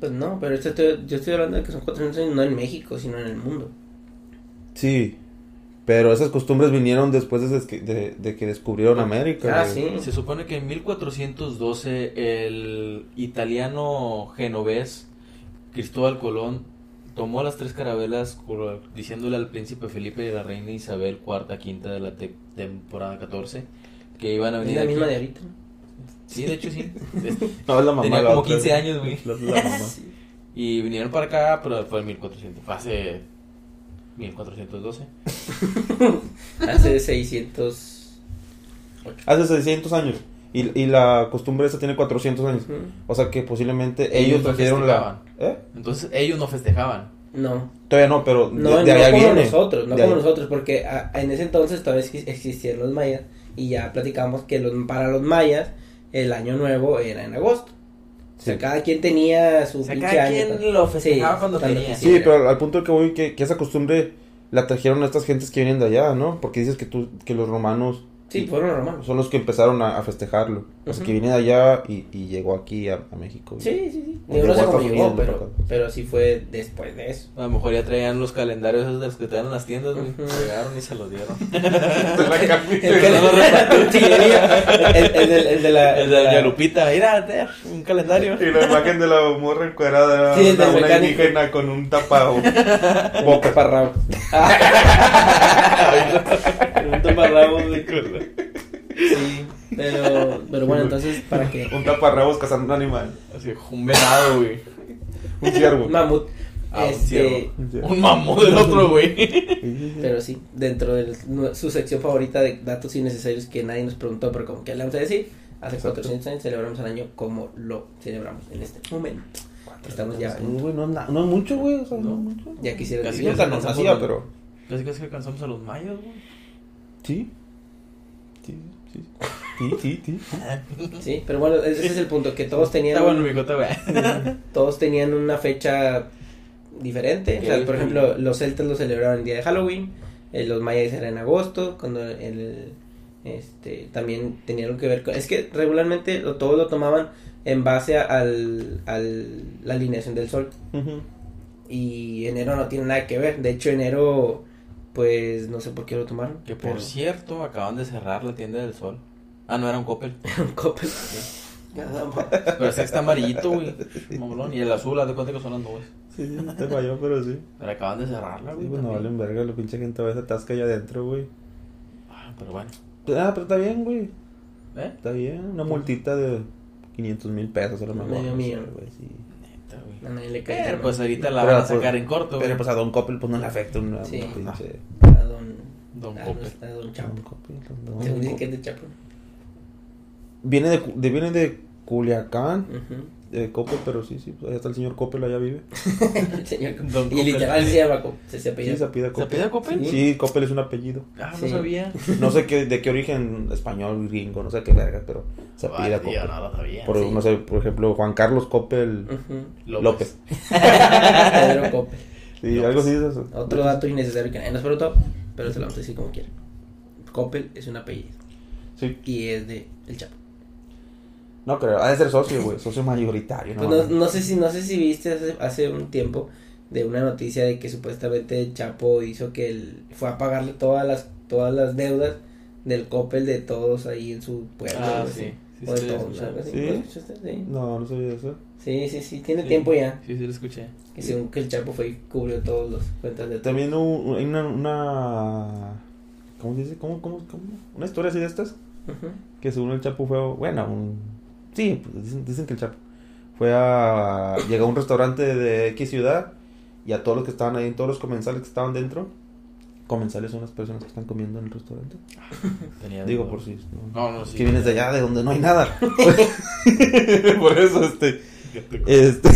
Speaker 1: Pues no, pero estoy- yo estoy hablando de que son 400 años no en México, sino en el mundo.
Speaker 2: Sí, pero esas costumbres vinieron después de, que- de- de que descubrieron América.
Speaker 1: Ah, sí.
Speaker 3: Se supone que en 1412 el italiano genovés Cristóbal Colón tomó las tres carabelas diciéndole al príncipe Felipe y a la reina Isabel cuarta, quinta de la te- temporada 14 que iban a
Speaker 1: Es
Speaker 3: venir
Speaker 1: la
Speaker 3: aquí.
Speaker 1: misma de ahorita.
Speaker 3: Sí, de hecho sí. <laughs>
Speaker 2: No, es la mamá.
Speaker 3: Tenía
Speaker 2: la
Speaker 3: como
Speaker 2: otra.
Speaker 3: 15 años, güey.
Speaker 2: La- la mamá. <laughs>
Speaker 3: Y vinieron para acá, pero fue en 1400. Fue hace 1412. <laughs>
Speaker 1: Hace 600.
Speaker 2: Hace 600 años. Y, y la costumbre esa tiene 400 años. O sea que posiblemente
Speaker 3: Ellos
Speaker 2: ellos
Speaker 3: no
Speaker 2: trajeron la... ¿Eh?
Speaker 3: Entonces ellos no festejaban.
Speaker 1: No,
Speaker 2: Todavía no, pero
Speaker 1: no,
Speaker 2: de,
Speaker 1: no
Speaker 2: de allá
Speaker 1: como
Speaker 2: viene.
Speaker 1: nosotros, no
Speaker 2: De
Speaker 1: como
Speaker 2: ahí.
Speaker 1: nosotros, porque a- en ese entonces todavía exi- existían los mayas y ya platicamos que los, para los mayas el año nuevo era en agosto. O sea,
Speaker 2: Sí.
Speaker 1: cada quien tenía su
Speaker 3: O sea,
Speaker 1: pinche
Speaker 3: cada
Speaker 1: año.
Speaker 3: quien lo festejaba
Speaker 1: Sí,
Speaker 3: cuando
Speaker 1: quisiera.
Speaker 2: Sí, pero al, punto que voy, que, que esa costumbre la trajeron a estas gentes que vienen de allá, ¿no? Porque dices que tú, que los romanos
Speaker 1: Sí, fueron los romanos.
Speaker 2: son los que empezaron a, a festejarlo. O sea,
Speaker 1: Ujú.
Speaker 2: que viene de allá y, y llegó aquí a, a México.
Speaker 1: Sí, sí, sí. No sé cómo llegó, pero, pero sí fue después de eso.
Speaker 3: A lo mejor ya traían los calendarios esos de los que traían en las tiendas, güey. Llegaron y se los dieron. <laughs> <laughs>
Speaker 1: El de la...
Speaker 3: El de la Lupita, mira, te- un calendario.
Speaker 2: Y la imagen de la morra encuerada,
Speaker 1: Sí,
Speaker 2: una,
Speaker 1: mecánico.
Speaker 2: indígena con un tapado.
Speaker 1: Boca parrabo. <laughs>
Speaker 3: un taparrabos de cola.
Speaker 1: Sí, pero, pero bueno, entonces, ¿para qué?
Speaker 2: un taparrabos cazando un animal.
Speaker 3: Así, un venado, güey.
Speaker 2: Un ciervo.
Speaker 1: Mamut.
Speaker 3: Ah, un
Speaker 1: este.
Speaker 2: Un ciervo.
Speaker 3: Un mamón del otro, güey. <laughs>
Speaker 1: Pero sí, dentro de su sección favorita de datos innecesarios que nadie nos preguntó, pero como que le vamos a decir, hace
Speaker 2: Exacto.
Speaker 1: 400 años celebramos el año como lo celebramos en este momento. Estamos ya,
Speaker 2: no, es na- no es mucho, güey. O sea, no,
Speaker 3: No.
Speaker 2: es mucho.
Speaker 1: ya quisiera
Speaker 3: Casi
Speaker 1: decir.
Speaker 2: Hacía, pero.
Speaker 3: Casi casi que alcanzamos a los mayos, güey.
Speaker 2: Sí. Sí, sí. Sí, sí, sí.
Speaker 1: Sí, pero bueno, ese es el punto, que todos tenían,
Speaker 3: Está bueno, mi cota, güey.
Speaker 1: todos tenían una fecha diferente. O sea,
Speaker 3: Ok,
Speaker 1: por ejemplo, los celtas lo celebraban el día de Halloween, eh, los mayas era en agosto, cuando el, este, también tenía algo que ver con... Es que regularmente lo, todo lo tomaban en base al, al la alineación del sol. Y enero no tiene nada que ver. De hecho, enero, pues no sé por qué lo tomaron.
Speaker 3: Que por
Speaker 1: pero-
Speaker 3: cierto, acaban de cerrar la tienda del sol. Ah, no, era un Coppel. <laughs>
Speaker 1: un Coppel. Más.
Speaker 3: Pero este está amarillito, güey. Mamolón. Y el azul, haz de cuenta que son las nubes.
Speaker 2: Sí, te falló, pero sí.
Speaker 3: Pero acaban de cerrarla,
Speaker 2: Sí,
Speaker 3: güey.
Speaker 2: pues no
Speaker 3: también.
Speaker 2: valen verga, la pinche gente a veces atasca allá adentro, güey.
Speaker 3: Ah, pero bueno.
Speaker 2: Ah, pero está bien, güey.
Speaker 3: ¿Eh?
Speaker 2: Está bien. Una multita de 500 mil pesos a lo mejor.
Speaker 1: Medio
Speaker 2: güey, sí.
Speaker 3: Neta,
Speaker 1: A
Speaker 3: güey.
Speaker 1: nadie le cae.
Speaker 3: Pero pues ahorita la
Speaker 2: Pero,
Speaker 3: van a
Speaker 2: pues,
Speaker 3: sacar en corto, güey.
Speaker 2: Pero pues a Don Coppel pues no le afecta
Speaker 1: Sí.
Speaker 2: pinche...
Speaker 1: a don,
Speaker 3: Don
Speaker 1: a
Speaker 3: Coppel.
Speaker 1: nuestra don Chapo.
Speaker 2: Don Coppel, don- don
Speaker 1: que es de Chapo.
Speaker 2: Viene de, viene de Culiacán. De Coppel, pero sí, sí, pues allá está el señor Coppel, allá vive. <laughs>
Speaker 1: El señor
Speaker 3: Don
Speaker 1: Y
Speaker 3: Coppel.
Speaker 1: literal se llama Coppel. Se, se
Speaker 2: Sí,
Speaker 1: apellida.
Speaker 2: se apellida
Speaker 3: ¿Se
Speaker 2: Coppel.
Speaker 3: apellida Coppel?
Speaker 2: Sí, Coppel es un apellido.
Speaker 3: Ah, no
Speaker 1: Sí.
Speaker 3: sabía. <laughs>
Speaker 2: No sé qué, de qué origen español, gringo, no sé qué verga, pero se apellida Coppel.
Speaker 3: no lo sabía.
Speaker 2: Por,
Speaker 1: Sí.
Speaker 2: no sé, por ejemplo, Juan Carlos Coppel
Speaker 1: Ujú.
Speaker 2: López. <laughs>
Speaker 1: Pedro Coppel.
Speaker 2: Sí,
Speaker 3: López.
Speaker 2: algo así es eso.
Speaker 1: Otro dato innecesario que nadie nos preguntó, pero se lo vamos a decir como quiera. Coppel es un apellido
Speaker 2: Sí.
Speaker 1: y es de El Chapo.
Speaker 2: No creo, ha de ser socio, güey, socio mayoritario.
Speaker 1: Pues no, no sé si no sé si viste hace, hace un tiempo de una noticia de que supuestamente el Chapo hizo que él fue a pagarle todas las todas las deudas del Coppel de todos ahí en su pueblo.
Speaker 3: Ah, sí.
Speaker 1: así.
Speaker 3: Sí,
Speaker 1: O de
Speaker 3: sí,
Speaker 1: todos, algo así.
Speaker 2: ¿Sí?
Speaker 1: ¿Lo escuchaste? Sí.
Speaker 2: No, no sabía eso.
Speaker 1: sí, sí, sí, tiene
Speaker 3: Sí.
Speaker 1: tiempo ya.
Speaker 3: Sí, sí, lo escuché.
Speaker 1: Que según que el Chapo fue y cubrió todas las cuentas de
Speaker 2: También hubo una, una... ¿Cómo se dice? ¿Cómo, cómo, cómo? Una historia así de estas. Que según el Chapo fue, bueno, un... Sí, pues dicen, dicen que el Chapo fue a... Llegó a un restaurante de X ciudad y a todos los que estaban ahí, todos los comensales que estaban dentro. Comensales son las personas que están comiendo en el restaurante. <laughs>
Speaker 3: Tenía
Speaker 2: Digo, por si...
Speaker 3: No, no, sí.
Speaker 2: que vienes de allá, de donde no hay nada. <laughs> <laughs> por eso, este... Este...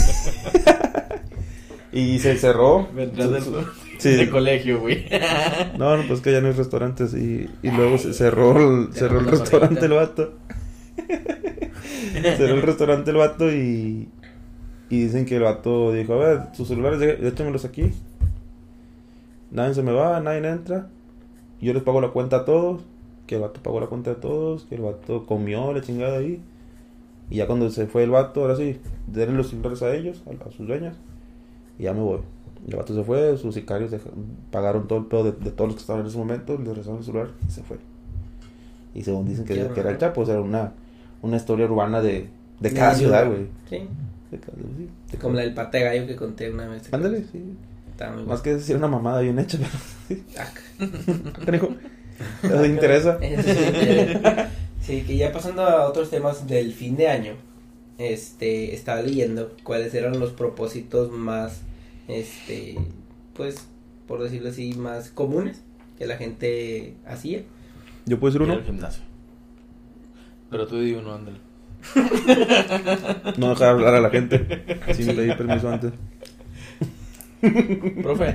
Speaker 2: y se cerró.
Speaker 3: Vendrás del,
Speaker 2: Sí.
Speaker 3: de colegio, güey.
Speaker 2: No, no, pues que ya no hay restaurantes y, y luego se cerró el, cerró el restaurante el vato. Cerró el restaurante el vato y, y dicen que el vato dijo, a ver, sus celulares, échamelos aquí. Nadie se me va, nadie entra. Yo les pago la cuenta a todos. Que el vato pagó la cuenta de todos, que el vato comió la chingada ahí. Y ya cuando se fue el vato, ahora sí, denle los celulares a ellos, a, a sus dueñas. Y ya me voy. El vato se fue, sus sicarios deja- pagaron todo el pedo de, de todos los que estaban en ese momento, le regresaron el celular y se fue. Y según dicen que, era el. Chapo, o sea, era una, una historia urbana de, de cada ciudad, güey.
Speaker 1: Sí,
Speaker 2: De cada- sí, de
Speaker 1: como la del pata de gallo que conté una vez.
Speaker 2: Ándale, sí.
Speaker 1: Estaba muy
Speaker 2: Más
Speaker 1: bueno.
Speaker 2: que decir una mamada bien hecha, pero <laughs> sí. <laughs> <laughs> ¿Te interesa?
Speaker 1: Sí que ya pasando a otros temas del fin de año, este, estaba leyendo cuáles eran los propósitos más, este, pues, por decirlo así, más comunes que la gente hacía.
Speaker 2: ¿Yo puedo decir
Speaker 3: Ir
Speaker 2: uno?
Speaker 3: al gimnasio. Pero tú di uno, ándale. <laughs>
Speaker 2: No dejar hablar a la gente sin pedir permiso antes. <laughs>
Speaker 3: Profe, profe.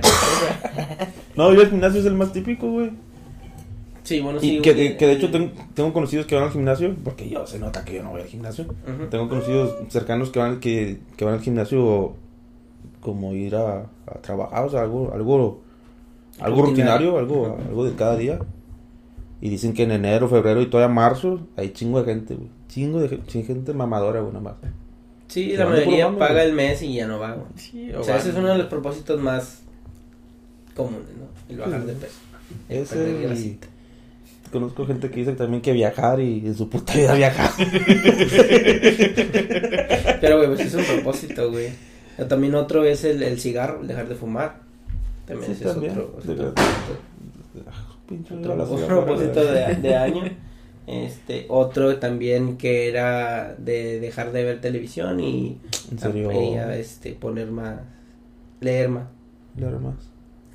Speaker 2: No, yo el gimnasio es el más típico, güey.
Speaker 1: Sí, bueno,
Speaker 2: Y
Speaker 1: sí.
Speaker 2: que,
Speaker 1: eh,
Speaker 2: que de hecho tengo, tengo conocidos que van al gimnasio, porque yo se nota que yo no voy al gimnasio. Tengo conocidos cercanos que van, que, que van al gimnasio como ir a, a trabajar, o sea, algo, algo, algo
Speaker 1: Rutinario.
Speaker 2: rutinario, algo, algo de cada día. Y dicen que en enero, febrero y todavía marzo hay chingo de gente, güey. Chingo de gente, gente mamadora, güey, nada más.
Speaker 1: Sí, la mayoría paga
Speaker 2: güey.
Speaker 1: el mes y ya no va, güey.
Speaker 3: Sí,
Speaker 1: O sea, ese es uno de los propósitos más comunes, ¿no? El bajar
Speaker 2: Sí.
Speaker 1: de peso. El
Speaker 2: Ese y-. Conozco gente que dice también que viajar y en su puta vida viajar. <laughs>
Speaker 1: Pero, güey, pues es un propósito, güey. También otro es el, el cigarro, el dejar de fumar. También
Speaker 2: Sí,
Speaker 1: ese es
Speaker 2: también.
Speaker 1: otro, es
Speaker 2: De
Speaker 1: otro
Speaker 2: la
Speaker 1: otro propósito de, de año. Este, otro también que era de dejar de ver televisión y
Speaker 2: En serio.
Speaker 1: y a, este poner más leer más.
Speaker 2: Claro, más.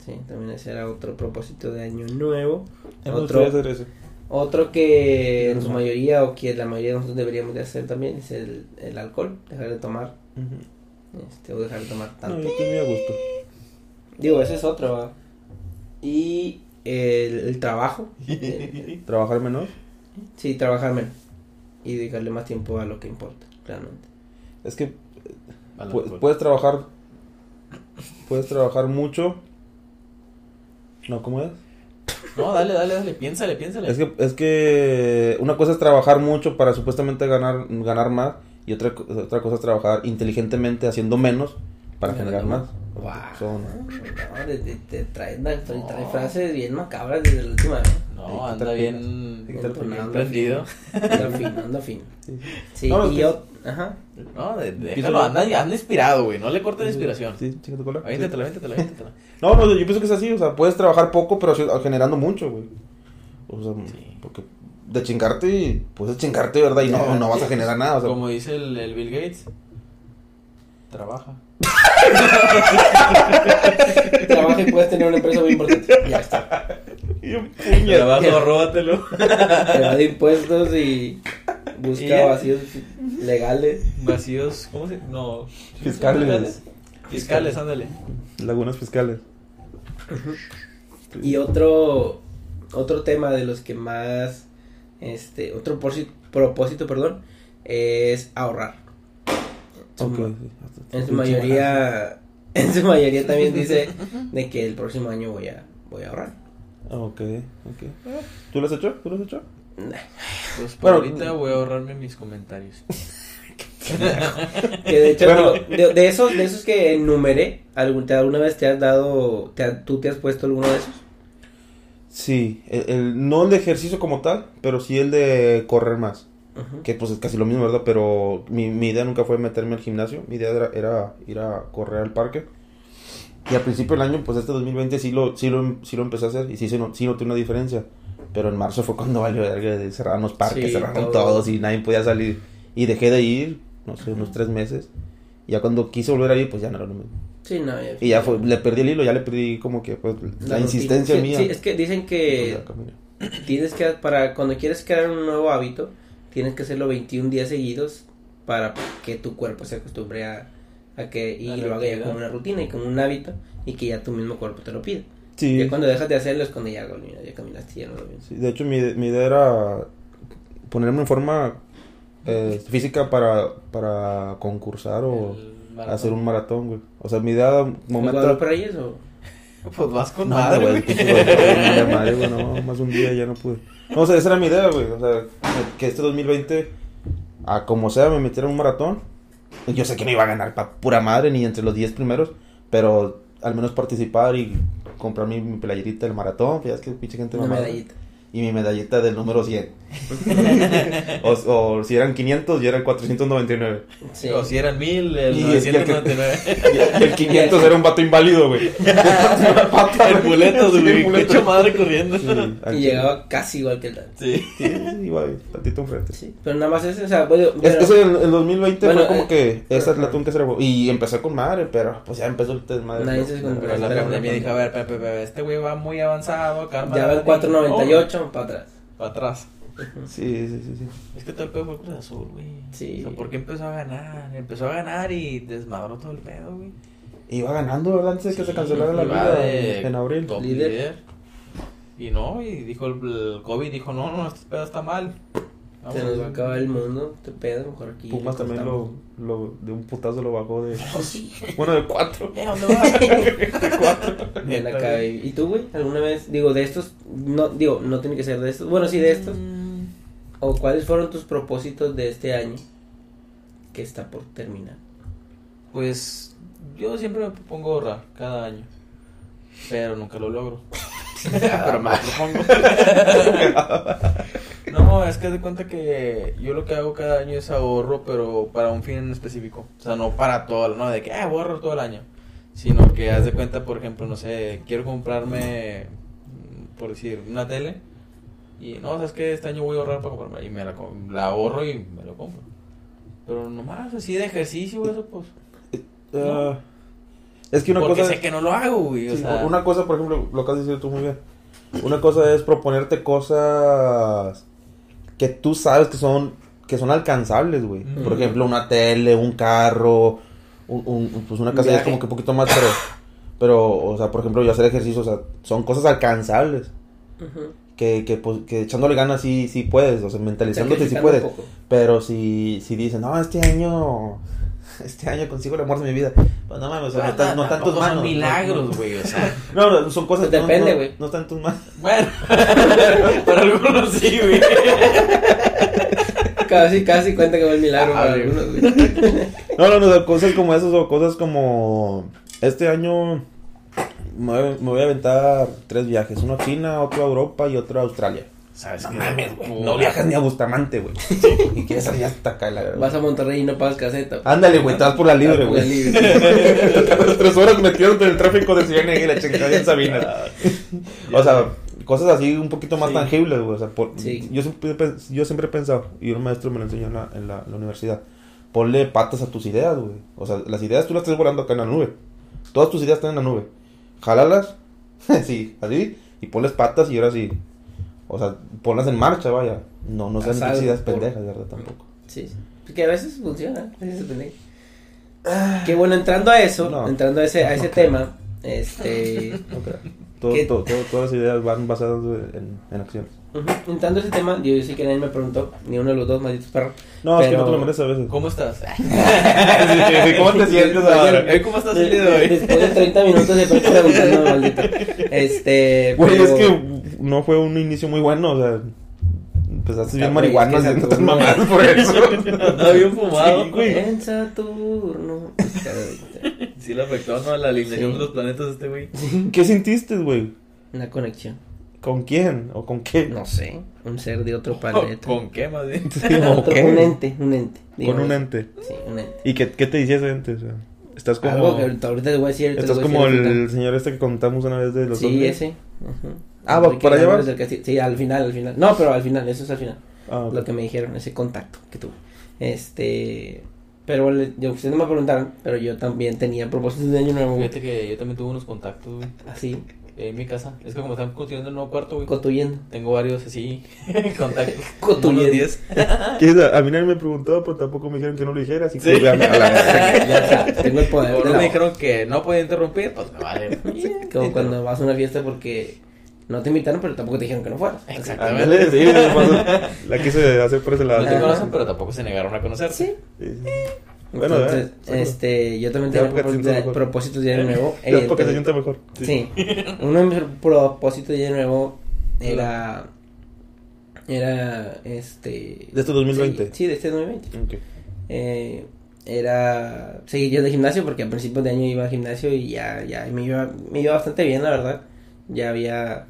Speaker 1: Sí, también ese era otro propósito de año nuevo. Otro,
Speaker 2: hacer ese.
Speaker 1: otro que en
Speaker 2: Leer
Speaker 1: su mayoría o que la mayoría de nosotros deberíamos de hacer también es el, el alcohol, dejar de tomar,
Speaker 2: Ujú.
Speaker 1: este, o dejar de tomar tanto.
Speaker 2: No, yo estoy muy a gusto.
Speaker 1: Digo, ese es otro. ¿va? Y el, el trabajo. <laughs>
Speaker 2: Trabajar menos.
Speaker 1: sí, trabajar menos. Y dedicarle más tiempo a lo que importa, realmente.
Speaker 2: Es que
Speaker 3: Al
Speaker 2: pu-
Speaker 3: alcohol.
Speaker 2: puedes trabajar. Puedes trabajar mucho. No, ¿cómo es?
Speaker 3: No, dale, dale, dale. Piénsale, piénsale.
Speaker 2: Es que, es que una cosa es trabajar mucho para supuestamente ganar, ganar más. Y otra, otra cosa es trabajar inteligentemente haciendo menos para generar más.
Speaker 1: Wow.
Speaker 2: Son-
Speaker 1: No, te, te, te traen, traen- traen frases bien macabras desde la última vez.
Speaker 3: No, anda bien, prendido.
Speaker 1: Ando fino, ando fino. <laughs>
Speaker 2: Sí.
Speaker 1: Sí,
Speaker 2: No,
Speaker 1: y
Speaker 2: pues-
Speaker 1: yo, ajá.
Speaker 3: No, de- déjalo, anda, anda inspirado, güey. No le cortes la inspiración.
Speaker 2: Sí, chinga tu cola.
Speaker 3: Avéntatela, avéntatela, avéntatela. <laughs>
Speaker 2: No, no, yo pienso que es así, o sea, puedes trabajar poco, pero generando mucho, güey. O sea,
Speaker 3: Sí.
Speaker 2: porque de chingarte, puedes chingarte, ¿verdad? Y no, <laughs> no vas a generar nada, o sea,
Speaker 3: Como dice el, el Bill Gates, trabaja.
Speaker 1: Trabaja y puedes tener una empresa muy importante. Ya está.
Speaker 2: y un puñet.
Speaker 3: Trabajo, róbatelo.
Speaker 1: Te va de impuestos y busca
Speaker 3: Y
Speaker 1: vacíos legales.
Speaker 3: Vacíos, ¿cómo se No.
Speaker 2: Fiscales.
Speaker 3: Fiscales, ándale.
Speaker 2: Lagunas fiscales.
Speaker 1: Y otro otro tema de los que más este otro propósito, perdón, es ahorrar. En su mayoría <laughs> en su mayoría también dice de que el próximo año voy a voy a ahorrar.
Speaker 2: Ok, ok. ¿Tú lo has hecho? ¿Tú lo has hecho?
Speaker 3: Pues por
Speaker 2: Bueno,
Speaker 3: ahorita voy a ahorrarme mis comentarios. <laughs>
Speaker 1: Que de hecho,
Speaker 2: Bueno.
Speaker 1: de, de esos, de esos que enumeré, ¿algún- te- ¿alguna vez te has dado, te ha- tú te has puesto alguno de esos?
Speaker 2: Sí, el, el- no el de ejercicio como tal, pero sí el de correr más. Que pues es casi lo mismo, ¿verdad? Pero mi, mi idea nunca fue meterme al gimnasio. Mi idea era, era ir a correr al parque. Y al principio del año, pues este 2020 sí lo, sí lo, sí lo empecé a hacer y sí, se no- sí noté una diferencia. Pero en marzo fue cuando <laughs> valió cerraron los parques,
Speaker 1: Sí,
Speaker 2: cerraron
Speaker 1: todo.
Speaker 2: todos y nadie podía salir. Y dejé de ir, no sé, unos tres meses. Y ya cuando quise volver a ir, pues ya no era lo mismo.
Speaker 1: Sí, no, ya-
Speaker 2: Y ya fue, le perdí el hilo, ya le perdí como que pues, la,
Speaker 1: rutina.
Speaker 2: insistencia
Speaker 1: Sí,
Speaker 2: mía.
Speaker 1: Sí, es que dicen que tienes que, para cuando quieres crear un nuevo hábito, tienes que hacerlo 21 días seguidos para que tu cuerpo se acostumbre a, a que, y
Speaker 3: A
Speaker 1: lo haga ya como una rutina y como un hábito, y que ya tu mismo cuerpo te lo pida.
Speaker 2: Sí.
Speaker 1: Ya cuando dejas de hacerlo es cuando ya, mira, ya caminaste, ya no lo.
Speaker 2: Sí, de hecho, mi, mi idea era ponerme en forma eh, física para, para concursar o hacer un maratón, güey. O sea, mi idea,
Speaker 1: ¿Momento
Speaker 2: momento...
Speaker 1: Guadalupe Reyes o...? <laughs>
Speaker 3: Pues vas con
Speaker 2: No,
Speaker 3: madre,
Speaker 2: güey, <laughs> madre, güey, no, más un día ya no pude. No, o sea, esa era mi idea, güey. O sea, que este 2020, a como sea, me metiera en un maratón. Yo sé que no iba a ganar pa' pura madre ni entre los 10 primeros, pero al menos participar y comprar mi, mi playerita del maratón, pues ya es que pinche gente
Speaker 1: Una medallita.
Speaker 2: Y mi medallita del número 100. <laughs> o, o si eran 500, yo era el 499.
Speaker 1: Sí.
Speaker 3: O si eran mil, el
Speaker 2: Y es que el que-
Speaker 3: 999.
Speaker 2: Y el 500 era un vato inválido, güey. <laughs>
Speaker 3: el boleto,
Speaker 2: Sí,
Speaker 3: güey.
Speaker 2: boleto.
Speaker 3: Hecho madre corriendo.
Speaker 2: Sí,
Speaker 1: Y llegaba casi igual que el Dan.
Speaker 3: Sí.
Speaker 2: Sí, ahí, tantito enfrente.
Speaker 1: Sí, pero nada más ese, o sea, bueno,
Speaker 2: Es,
Speaker 1: bueno,
Speaker 2: ese en el 2020
Speaker 1: Bueno,
Speaker 2: fue como
Speaker 1: eh,
Speaker 2: que esa es la que se. Y empecé con madre, pero pues ya empezó el desmadre.
Speaker 1: Nadie se
Speaker 3: la pandemia dijo, a ver, Pepe, Pepe, este güey va muy avanzado, calma.
Speaker 1: ya va el 498 para atrás.
Speaker 3: Para atrás.
Speaker 2: Sí, sí, sí, sí.
Speaker 3: Es que todo el pedo fue Cruz Azul, güey.
Speaker 1: Sí.
Speaker 3: O sea, ¿por qué empezó a ganar? Empezó a ganar y desmadró todo el pedo, güey.
Speaker 2: Iba ganando, ¿verdad? Antes de que se cancelara la liga
Speaker 3: de
Speaker 2: en abril.
Speaker 3: top
Speaker 1: Líder.
Speaker 3: líder. Y no, y dijo el, el COVID, dijo, no, no, este pedo está mal. Vamos
Speaker 1: Se nos va a acabar el mundo, te pedo, mejor aquí.
Speaker 2: Pumas también lo. Lo, de un putazo lo bajó de... <laughs> Bueno, de cuatro.
Speaker 3: Eh, ¿dónde va?
Speaker 1: Bien acá, y ¿y tú, güey? ¿Alguna vez, digo, de estos, no, digo, no tiene que ser de estos, bueno, sí, de estos,
Speaker 3: Mm,
Speaker 1: o cuáles fueron tus propósitos de este año que está por terminar?
Speaker 3: Pues yo siempre me propongo ahorrar cada año. Pero nunca lo logro. <laughs> pero me lo propongo. <laughs> no, es que haz de cuenta que yo lo que hago cada año es ahorro, pero para un fin en específico. O sea, no para todo, no de que ah, voy a ahorrar todo el año. Sino que haz de cuenta, por ejemplo, no sé, quiero comprarme, por decir, una tele. Y no, sabes que este año voy a ahorrar para comprarme. Y me la, ahorro y me lo compro. Pero nomás así de ejercicio, eso pues. <laughs>
Speaker 2: Ah, es que una
Speaker 3: porque
Speaker 2: cosa...
Speaker 3: sé que no lo hago, güey. O sea,
Speaker 2: una cosa, por ejemplo, lo que has dicho tú muy bien. Una cosa es proponerte cosas que tú sabes que son que son alcanzables, güey. Por ejemplo, una tele, un carro, un, un- pues una
Speaker 1: Un
Speaker 2: casa ya es como que un poquito más, pero, pero, o sea, por ejemplo, yo hacer ejercicio, o sea, son cosas alcanzables.
Speaker 1: Ujú.
Speaker 2: Que, que, pues, que echándole ganas sí, sí puedes, o sea, mentalizándote sí puedes. Pero si, si dicen, no, este año, <laughs> este año consigo el amor de mi vida. Pues no mames, o sea, no, no tus manos.
Speaker 3: son milagros, güey. O sea, <laughs>
Speaker 2: No, no, son cosas no-
Speaker 1: depende,
Speaker 2: no-
Speaker 1: güey.
Speaker 2: No, están tus manos.
Speaker 3: bueno, <laughs> para algunos sí, güey.
Speaker 1: Casi, casi cuenta que fue el milagro
Speaker 3: Ah,
Speaker 1: para algunos, güey.
Speaker 2: No, no, no, cosas como esas o cosas como este año me voy a aventar tres viajes, uno a China, otro a Europa y otro a Australia.
Speaker 3: ¿Sabes
Speaker 2: No
Speaker 3: qué?
Speaker 2: mames, güey. No viajas ni a Bustamante, güey. Y quieres salir hasta acá, la verdad.
Speaker 1: Vas a Monterrey y no pagas caseta.
Speaker 2: Ándale, güey, te vas por la libre, güey. <laughs> tres horas metiéndote en el tráfico de CNE y la chingada en Sabina. <laughs> O sea, cosas así un poquito más
Speaker 3: Sí.
Speaker 2: tangibles, güey. O sea, por-
Speaker 1: Sí.
Speaker 2: yo, siempre, he pens- yo siempre he pensado, y un maestro me lo enseñó en la, en la, la universidad, ponle patas a tus ideas, güey. O sea, las ideas tú las estás volando acá en la nube. Todas tus ideas están en la nube. Jálalas, <laughs> sí, así, y ponles patas y ahora sí. O sea, ponlas en marcha, vaya. No, no sean
Speaker 1: por-
Speaker 2: pendejas, ¿verdad? Tampoco.
Speaker 1: Sí, sí. Porque a veces funciona. A veces depende. Que bueno, entrando a eso,
Speaker 2: No.
Speaker 1: entrando a ese, a ese tema, este.
Speaker 2: No creo. Todo, todo- todo- todas las ideas van basadas en, en acciones.
Speaker 1: Entrando a ese tema, yo, yo sí que nadie me preguntó, ni uno de los dos malditos perros.
Speaker 2: No, es que
Speaker 1: Pero-
Speaker 2: no te lo mereces a veces.
Speaker 3: ¿Cómo estás? <laughs>
Speaker 2: ¿Cómo te sientes ahora?
Speaker 3: Eh, ¿Cómo estás el día de hoy?
Speaker 1: Después de 30 minutos de estar preguntando, maldito. <laughs> Este.
Speaker 2: Güey,
Speaker 1: pero-
Speaker 2: es que no fue un inicio muy bueno, o sea, Empezaste
Speaker 1: Está
Speaker 2: bien
Speaker 1: güey,
Speaker 2: marihuana
Speaker 1: es que <laughs>
Speaker 2: haciendo tan
Speaker 1: Saturno-
Speaker 2: mamadas por eso. <laughs>
Speaker 3: Andaba bien fumado.
Speaker 2: Sí, güey.
Speaker 1: En Saturno. <laughs>
Speaker 3: Sí le afectó, ¿no? La alineación
Speaker 1: Sí.
Speaker 3: de los planetas este güey.
Speaker 2: ¿Qué sentiste, güey?
Speaker 1: Una conexión.
Speaker 2: ¿Con quién? ¿O con qué?
Speaker 1: No sé. Un ser de otro planeta.
Speaker 3: ¿Con qué más bien?
Speaker 2: Sí, ¿o
Speaker 1: Otro-
Speaker 2: qué?
Speaker 1: Un ente, un ente.
Speaker 2: Con un ente.
Speaker 1: Sí, un ente.
Speaker 2: ¿Y qué, qué te decía ese ente? O sea, estás como...
Speaker 1: Algo que ahorita, te voy a decir.
Speaker 2: Estás como
Speaker 1: decir
Speaker 2: el señor este que contamos una vez de los
Speaker 1: Sí,
Speaker 2: ovnis.
Speaker 1: ese. Ujú.
Speaker 2: Ah, ¿va
Speaker 1: Enrique
Speaker 2: por allá
Speaker 1: del Castillo. Sí, al final, al final. No, pero al final, eso es al final.
Speaker 2: Ah.
Speaker 1: Lo que me dijeron, ese contacto que tuve. Este. Pero bueno, yo, ustedes no me preguntaron, pero yo también tenía propósitos de año nuevo.
Speaker 3: Fíjate que yo también tuve unos contactos, güey.
Speaker 1: Así,
Speaker 3: En mi casa. Es que como están construyendo el nuevo cuarto, güey.
Speaker 1: construyendo.
Speaker 3: Tengo varios así <laughs> contactos. <laughs>
Speaker 1: Construyendo.
Speaker 3: Unos <laughs> 10.
Speaker 2: ¿Qué es? A mí nadie me preguntó, pero tampoco me dijeron que no lo dijera, así que
Speaker 3: Sí.
Speaker 2: véame a la
Speaker 1: ya sabes, tengo el poder.
Speaker 3: Como no me
Speaker 1: voz.
Speaker 3: dijeron que no podía interrumpir, pues me vale.
Speaker 1: Como cuando vas a una fiesta porque no te invitaron, pero tampoco te dijeron que no fueras.
Speaker 3: Exactamente.
Speaker 2: Sí. La quise hacer por ese lado.
Speaker 3: No te conocen, pero tampoco se negaron a conocerse.
Speaker 1: Sí.
Speaker 2: Bueno,
Speaker 1: Entonces,
Speaker 2: eh,
Speaker 1: este, yo también tenía propósitos de,
Speaker 2: mejor.
Speaker 1: propósitos de año nuevo. <laughs>
Speaker 2: Ya porque se
Speaker 1: Eh,
Speaker 2: siente mejor.
Speaker 1: Sí. Uno de mis propósitos de año nuevo era. Era. Este.
Speaker 2: ¿De este 2020?
Speaker 1: Sí, sí, de este 2020.
Speaker 2: Ok.
Speaker 1: Eh, era seguir yo de gimnasio porque a principios de año iba al gimnasio y ya, ya me, iba, me iba bastante bien, la verdad. Ya había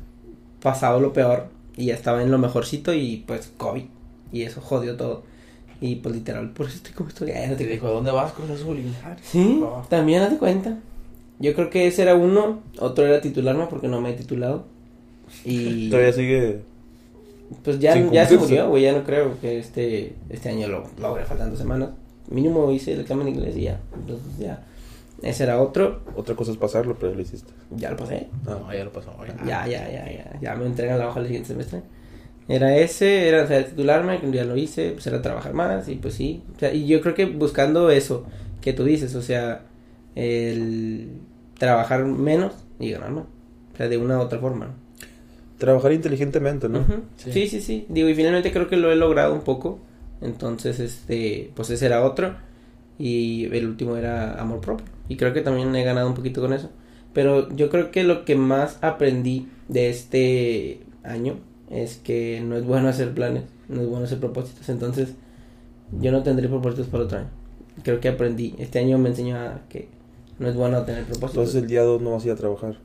Speaker 1: pasado lo peor y ya estaba en lo mejorcito y pues COVID. Y eso jodió todo. Y pues literal, por eso estoy como estoy. No te
Speaker 3: Te dijo, ¿a dónde vas con azul?
Speaker 1: Sí,
Speaker 3: Ah.
Speaker 1: también haz de cuenta. Yo creo que ese era uno, otro era titularme porque no me he titulado. Y <laughs>
Speaker 2: Todavía sigue.
Speaker 1: pues ya, ya se murió, güey, ya no creo que este, este año lo logre, faltan dos semanas. Mínimo hice el examen de inglés y ya. Entonces ya. Ese era otro,
Speaker 2: Otra cosa es pasarlo, pero ya lo hiciste.
Speaker 1: ya lo pasé.
Speaker 3: No, ya lo pasó.
Speaker 1: Ya, ya, ya, ya. Ya me entregan la hoja el siguiente semestre. Era ese, era o sea, titularme, que ya lo hice, pues era trabajar más y pues sí. O sea, y yo creo que buscando eso que tú dices, o sea, el trabajar menos y ganar más. O sea, de una u otra forma. ¿no?
Speaker 2: Trabajar inteligentemente, ¿no?
Speaker 3: Sí.
Speaker 1: Sí. sí, sí, Digo, y finalmente creo que lo he logrado un poco. Entonces, este, pues ese era otro. Y el último era amor propio. Y creo que también he ganado un poquito con eso. Pero yo creo que lo que más aprendí de este año es que no es bueno hacer planes, no es bueno hacer propósitos. Entonces, yo no tendré propósitos para otro año. Creo que aprendí. Este año me enseñó a que no es bueno tener propósitos.
Speaker 2: Entonces el día 2 no vas a ir a trabajar.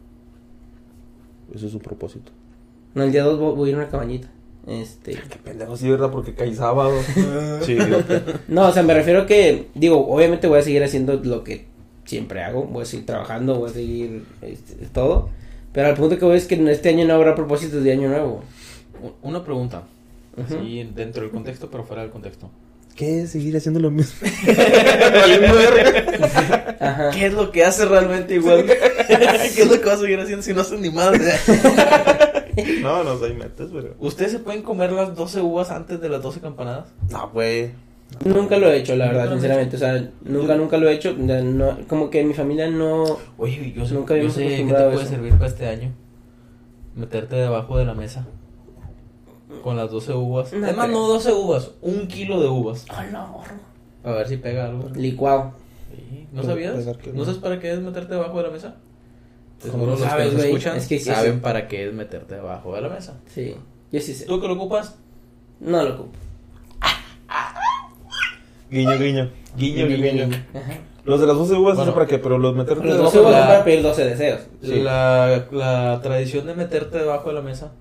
Speaker 2: Eso es un propósito.
Speaker 1: No, el día 2 voy voy a ir a una cabañita. Este.
Speaker 2: Qué pendejo, sí, ¿verdad? Porque cae sábado. <laughs> sí.
Speaker 1: No, o sea, me refiero a que, digo, obviamente voy a seguir haciendo lo que siempre hago, voy a seguir trabajando, voy a seguir este, todo, pero al punto que voy es que en este año no habrá propósitos de año nuevo.
Speaker 3: Una pregunta. Sí, dentro del contexto, pero fuera del contexto.
Speaker 2: ¿Qué es seguir haciendo lo mismo? <laughs>
Speaker 1: Ajá.
Speaker 3: ¿Qué es lo que hace realmente igual? <laughs> ¿Qué es lo que va a seguir haciendo si no hacen ni madre? <laughs>
Speaker 2: No, no sé, metes, pero.
Speaker 3: ¿Ustedes se pueden comer las 12 uvas antes de las 12 campanadas?
Speaker 2: No, güey.
Speaker 1: Nunca lo he hecho, la verdad, sinceramente, o sea, nunca, nunca lo he hecho, no, como que en mi familia no,
Speaker 3: Oye, yo sé,
Speaker 1: Nunca
Speaker 3: yo sé qué te
Speaker 1: a
Speaker 3: puede
Speaker 1: eso.
Speaker 3: servir para este año. Meterte debajo de la mesa. Con las 12 uvas.
Speaker 1: No
Speaker 3: Además, no 12 uvas, un kilo de uvas.
Speaker 1: Ah, no,
Speaker 3: A ver si pega algo.
Speaker 1: licuado.
Speaker 3: Sí, ¿No sabías?
Speaker 2: pegar que
Speaker 3: ¿No
Speaker 2: no.
Speaker 3: sabes para qué es meterte debajo de la mesa? De
Speaker 1: ¿Cómo
Speaker 3: seguro
Speaker 1: no
Speaker 3: los
Speaker 1: sabes,
Speaker 3: que nos escuchan
Speaker 1: Es que
Speaker 3: saben
Speaker 1: sí.
Speaker 3: para qué es meterte debajo de la mesa.
Speaker 1: Sí, yo sí sé,
Speaker 3: ¿Tú que lo ocupas?
Speaker 1: no lo ocupo.
Speaker 2: Guiño, guiño. Guiño, guiño, guiño.
Speaker 1: Ajá.
Speaker 2: Los de las 12 uvas,
Speaker 3: Bueno.
Speaker 2: ¿eso para qué? Pero los meterte
Speaker 1: Los
Speaker 2: debajo
Speaker 1: 12
Speaker 2: de
Speaker 1: uvas
Speaker 2: la-
Speaker 1: son para pedir 12 deseos.
Speaker 2: Sí.
Speaker 3: La, la tradición de meterte debajo de la mesa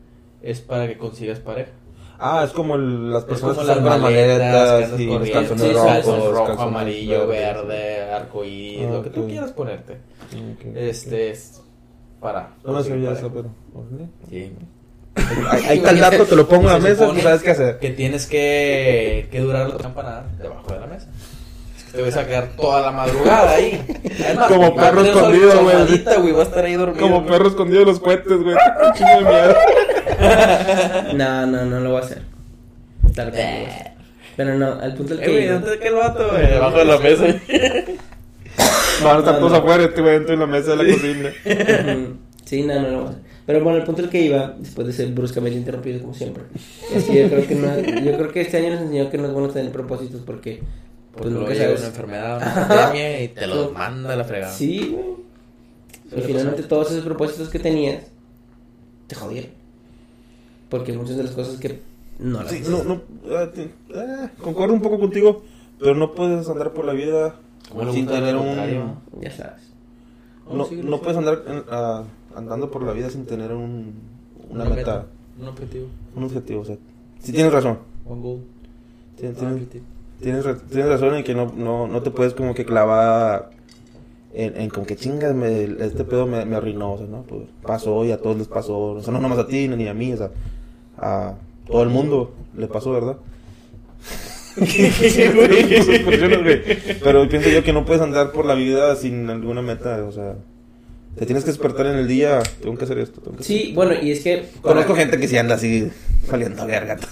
Speaker 3: es para que consigas pareja.
Speaker 2: Ah, es como el- las personas
Speaker 3: como
Speaker 2: que
Speaker 3: las
Speaker 2: salen con
Speaker 3: maletas,
Speaker 2: maletas y los calzones
Speaker 1: sí,
Speaker 2: rojos, los
Speaker 3: rojo,
Speaker 2: calzones
Speaker 3: amarillo, verde, arcoíris,
Speaker 2: Ah,
Speaker 3: lo que tú quieras ponerte.
Speaker 2: Ok.
Speaker 3: Este es para.
Speaker 2: No sabía eso, pero.
Speaker 3: Sí.
Speaker 2: Ahí está el dato, te lo pongo en la mesa y sabes qué hacer.
Speaker 3: Que tienes que, que durar la campanada debajo de la mesa. Es que te vas a quedar toda la madrugada ahí. Además,
Speaker 2: Como perro escondido, güey.
Speaker 3: güey. Va a estar ahí dormido.
Speaker 2: Como
Speaker 3: güey.
Speaker 2: perro escondido de los cohetes, güey. Un chingo de miedo. <laughs>
Speaker 1: No, no, no lo voy a hacer. Tal vez lo voy. Pero no, al punto del
Speaker 3: Eh,
Speaker 1: que.
Speaker 3: güey, ¿dónde está el vato, güey? Debajo de la mesa. <laughs>
Speaker 2: Van a estar todos afuera, este güey dentro de la mesa de la cocina.
Speaker 1: Sí, no, no lo voy a hacer. Pero bueno, el punto al que iba, después de ser bruscamente interrumpido como siempre, es que yo creo que no, yo creo que este año nos enseñó que no es bueno tener propósitos porque pues
Speaker 3: Pues
Speaker 1: nunca sabes.
Speaker 3: una enfermedad, una pandemia y te los manda a la fregada.
Speaker 1: Sí, güey. Y finalmente todos esos propósitos que tenías te jodieron. Porque muchas de las cosas que no las
Speaker 2: Sí, no, no, eh, eh, concuerdo un poco contigo, pero no puedes andar por la vida Sin tener un...
Speaker 1: Ya sabes.
Speaker 2: No,
Speaker 3: sí,
Speaker 2: no puedes andar ah, andando por la vida sin tener un, una, meta,
Speaker 3: Un objetivo.
Speaker 2: un objetivo. O sea, sí tienes razón.
Speaker 3: Un goal.
Speaker 2: Tienes,
Speaker 3: Un
Speaker 2: tienes-
Speaker 3: objetivo.
Speaker 2: tienes ra- tienes razón en que no, no, no te puedes como que clavar en, en como que chingas, me- este pedo me, me arruinó. O sea, no, pues pasó y a todos les pasó. O sea, no nomás a ti ni a mí, o sea, a todo el mundo le pasó, ¿verdad? Pero pienso yo que no puedes andar por la vida sin alguna meta, o sea, te tienes que despertar en el día, tengo que hacer esto, tengo que hacer
Speaker 1: Sí, bueno, y es que...
Speaker 2: Conozco gente que sí anda así, valiendo verga. <laughs>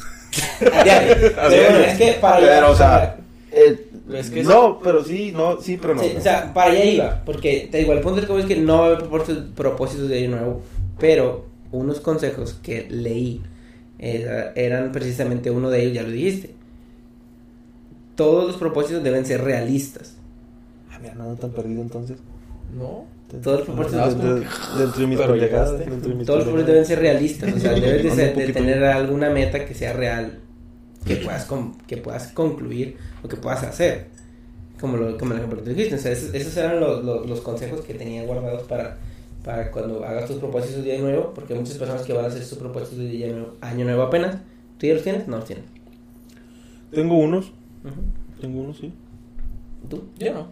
Speaker 1: Ya, pero bueno, es que para
Speaker 2: Pero, o sea, eh,
Speaker 3: Es que
Speaker 2: no, pero sí, no, sí, pero no.
Speaker 1: Sí, o sea, para allá iba, porque te digo, el punto del es que no va a haber propósitos, de año nuevo, pero unos consejos que leí era- eran precisamente uno de ellos, ya lo dijiste. Todos los propósitos deben ser realistas.
Speaker 2: Ah, mira, no ando tan perdido entonces.
Speaker 3: No.
Speaker 1: Todos los propósitos,
Speaker 2: de- Dentro de mis mis
Speaker 1: todos los propósitos deben ser realistas, o sea, <laughs> debes de, ser- de tener alguna meta que sea real, que puedas, con- que puedas concluir o que puedas hacer. Como, lo, como el ejemplo que tú dijiste, o sea, esos, esos eran los, los, los consejos que tenía guardados para, para cuando hagas tus propósitos de año nuevo, porque hay muchas personas que van a hacer sus propósitos de año nuevo, año nuevo apenas. ¿Tú ya los tienes? No los tienes.
Speaker 2: Tengo unos,
Speaker 1: Ujú.
Speaker 2: tengo unos, sí.
Speaker 1: ¿Tú?
Speaker 3: Yo no.